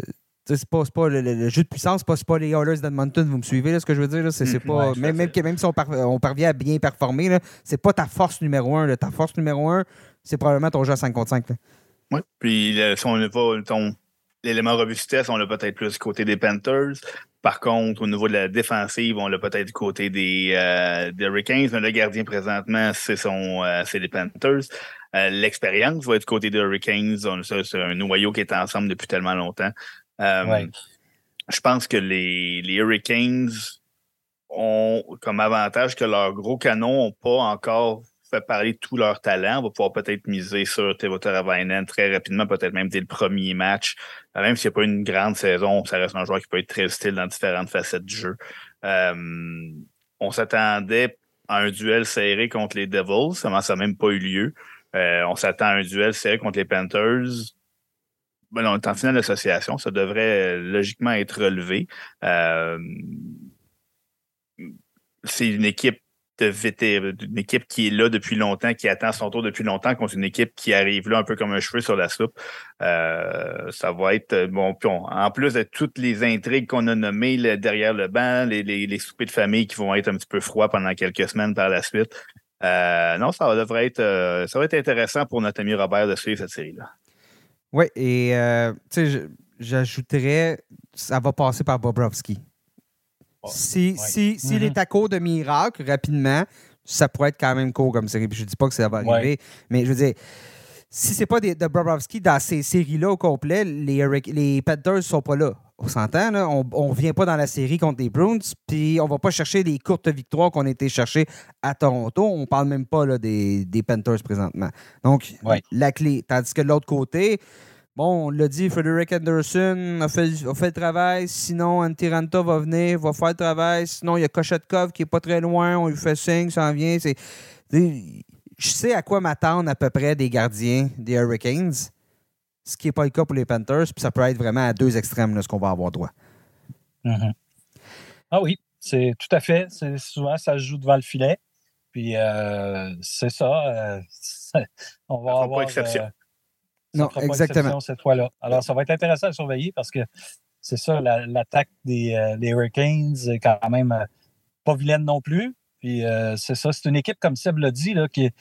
c'est pas, pas le, jeu de puissance, c'est pas, les Oilers d'Edmonton, vous me suivez là, ce que je veux dire? C'est, mm-hmm. pas, même, même, si on, parvient à bien performer, c'est pas ta force numéro un. Ta force numéro un, c'est probablement ton jeu à 5 contre 5. Oui, puis si on n'a pas ton, l'élément robustesse, on l'a peut-être plus du côté des Panthers. Par contre, au niveau de la défensive, on l'a peut-être du côté des, euh, Hurricanes, mais le gardien présentement, c'est son euh, c'est les Panthers. Euh, l'expérience va être du côté des Hurricanes. C'est un noyau qui est ensemble depuis tellement longtemps. Euh, je pense que les, Hurricanes ont comme avantage que leurs gros canons n'ont pas encore fait parler tout leur talent. On va pouvoir peut-être miser sur Théo Ravinen très rapidement, peut-être même dès le premier match. Euh, même s'il n'y a pas une grande saison, ça reste un joueur qui peut être très utile dans différentes facettes du jeu. Euh, on s'attendait à un duel serré contre les Devils. Ça n'a même pas eu lieu. on s'attend à un duel serré contre les Panthers ben, on est en finale d'association, ça devrait euh, logiquement être relevé. Euh, c'est une équipe de une équipe qui est là depuis longtemps, qui attend son tour depuis longtemps, contre une équipe qui arrive là un peu comme un cheveu sur la soupe. Euh, ça va être bon. en plus de toutes les intrigues qu'on a nommées derrière le banc, les, les, soupers de famille qui vont être un petit peu froids pendant quelques semaines par la suite. non, ça devrait être ça va être intéressant pour notre ami Robert de suivre cette série-là. Oui, et euh, tu sais, j'ajouterais, ça va passer par Bobrovski. si s'il si, est à court de miracle rapidement, ça pourrait être quand même court comme série. je ne dis pas que ça va arriver, mais je veux dire, si c'est pas de Bobrovski dans ces séries-là au complet, les, les Panthers ne sont pas là. On s'entend, on ne vient pas dans la série contre les Bruins, puis on va pas chercher des courtes victoires qu'on a été chercher à Toronto. On parle même pas là, des, des Panthers présentement. Donc, la clé. Tandis que de l'autre côté, bon, on l'a dit, Frederick Anderson a fait, le travail. Sinon, Antiranta va venir, va faire le travail. Sinon, il y a Kochetkov qui est pas très loin. On lui fait signe, ça en vient. C'est, je sais à quoi m'attendre à peu près des gardiens des Hurricanes ce qui n'est pas le cas pour les Panthers, puis ça peut être vraiment à deux extrêmes là, ce qu'on va avoir droit. Mm-hmm. Ah oui, c'est tout à fait. Souvent, ça se joue devant le filet. Puis euh, c'est ça. Euh, (laughs) on va avoir. Pas exception. Euh, non, exactement. cette fois-là. Alors, ça va être intéressant à surveiller parce que c'est ça, l'attaque des, Hurricanes est quand même pas vilaine non plus. Puis c'est ça, c'est une équipe, comme Seb l'a dit, là, qui,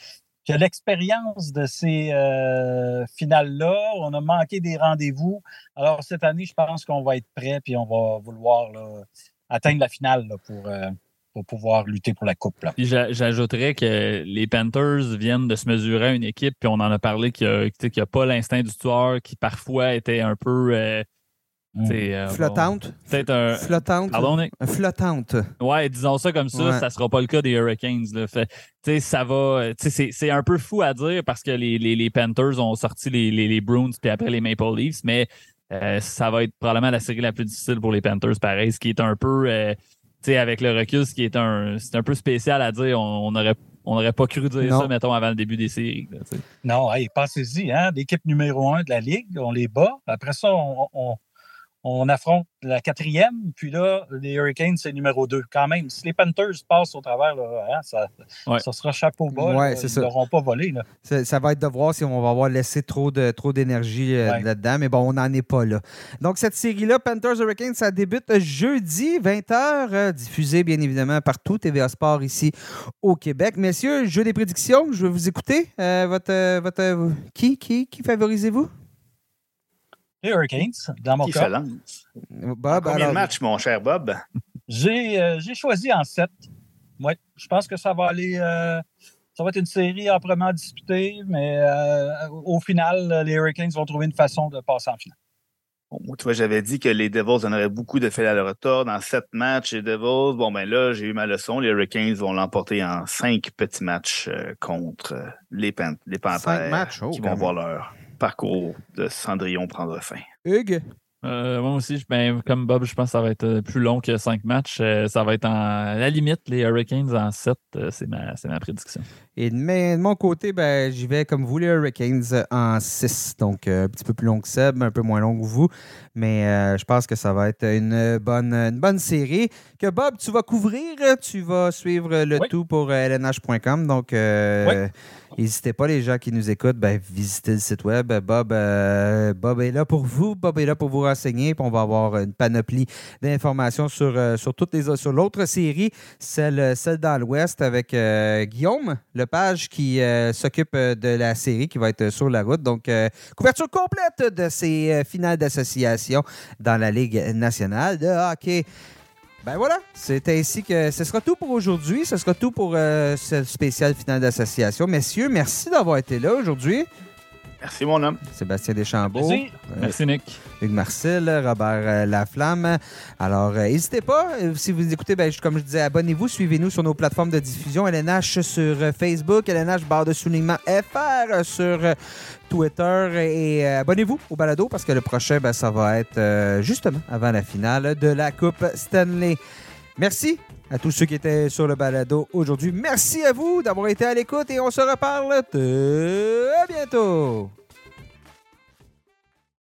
que l'expérience de ces euh, finales-là. On a manqué des rendez-vous. Alors, cette année, je pense qu'on va être prêt puis on va vouloir atteindre la finale pour, euh, pour pouvoir lutter pour la Coupe. J'ajouterais que les Panthers viennent de se mesurer à une équipe, puis on en a parlé qu'il n'y a, pas l'instinct du tueur qui parfois était un peu. Euh. Euh, flottante? Peut-être un. Flottante? Pardon, Flottante. Ouais, disons ça comme ça, ça sera pas le cas des Hurricanes. Là. Fait, ça va. C'est un peu fou à dire parce que les, les, les Panthers ont sorti les, les, les, Bruins puis après les Maple Leafs, mais euh, ça va être probablement la série la plus difficile pour les Panthers, pareil, ce qui est un peu. Euh, sais avec le recul, ce qui est un. C'est un peu spécial à dire. On, aurait on n'aurait pas cru dire ça, mettons, avant le début des séries. non, hey, pensez-y, hein, l'équipe numéro un de la Ligue, on les bat. Après ça, on, on affronte la quatrième, puis là, les Hurricanes, c'est numéro deux. Quand même, si les Panthers passent au travers, hein, ça, sera chapeau bas. ils ne l'auront pas volé. Ça, va être de voir si on va avoir laissé trop de trop d'énergie euh, là-dedans, mais bon, on n'en est pas là. Donc, cette série-là, Panthers Hurricanes, ça débute jeudi, 20h, euh, diffusée bien évidemment partout, TVA Sport ici au Québec. Messieurs, jeu des prédictions, je vais vous écouter. Euh, votre, votre, qui, qui, qui favorisez-vous? Les Hurricanes, dans mon Qui cas. se lance? Bob, Combien de matchs, mon cher Bob? J'ai euh, j'ai choisi en 7. Oui, je pense que ça va aller. euh, ça va être une série âprement disputée, mais euh, au final, les Hurricanes vont trouver une façon de passer en finale. Bon, moi, tu vois, j'avais dit que les Devils en auraient beaucoup de fait à le retour dans sept matchs. Les Devils, bon, ben là, j'ai eu ma leçon. Les Hurricanes vont l'emporter en cinq petits matchs euh, contre les, Pan les Panthers Cinq matchs, oh, qui vont voir leur parcours de Cendrillon prendre fin. Hugues, Euh, moi aussi, ben, comme Bob, je pense que ça va être euh, plus long que cinq matchs. Euh, ça va être en, à la limite, les Hurricanes en 7. c'est ma, c'est ma prédiction. Et de, mon côté, ben, j'y vais comme vous, les Hurricanes, en 6. Donc, euh, un petit peu plus long que Seb, un peu moins long que vous. Mais euh, je pense que ça va être une bonne, une bonne série que Bob, tu vas couvrir. Tu vas suivre le Oui. tout pour lnh.com. Donc, euh, n'hésitez pas, les gens qui nous écoutent, ben, visitez le site web. Bob, euh, Bob est là pour vous. Bob est là pour vous renseigner. Puis on va avoir une panoplie d'informations sur, euh, sur toutes les sur l'autre série, celle, celle dans l'Ouest avec euh, Guillaume Lepage qui euh, s'occupe de la série qui va être sur la route. Donc, couverture complète de ces finales d'association dans la Ligue nationale de hockey. Ben voilà, c'est ainsi que ce sera tout pour aujourd'hui. Ce sera tout pour euh, ce spécial finale d'association. Messieurs, merci d'avoir été là aujourd'hui. Merci, mon homme. Sébastien Deschambault. Plaisir. euh, Merci, Nick. Hugues Marcel, Robert euh, Laflamme. Alors, euh, n'hésitez pas, si vous écoutez, ben, je- comme je disais, abonnez-vous, suivez-nous sur nos plateformes de diffusion, LNH sur euh, Facebook, LNH barre de soulignement FR euh, sur euh, Twitter et euh, abonnez-vous au balado parce que le prochain, ben, ça va être euh, justement avant la finale de la Coupe Stanley. Merci à tous ceux qui étaient sur le balado aujourd'hui. Merci à vous d'avoir été à l'écoute et on se reparle très bientôt.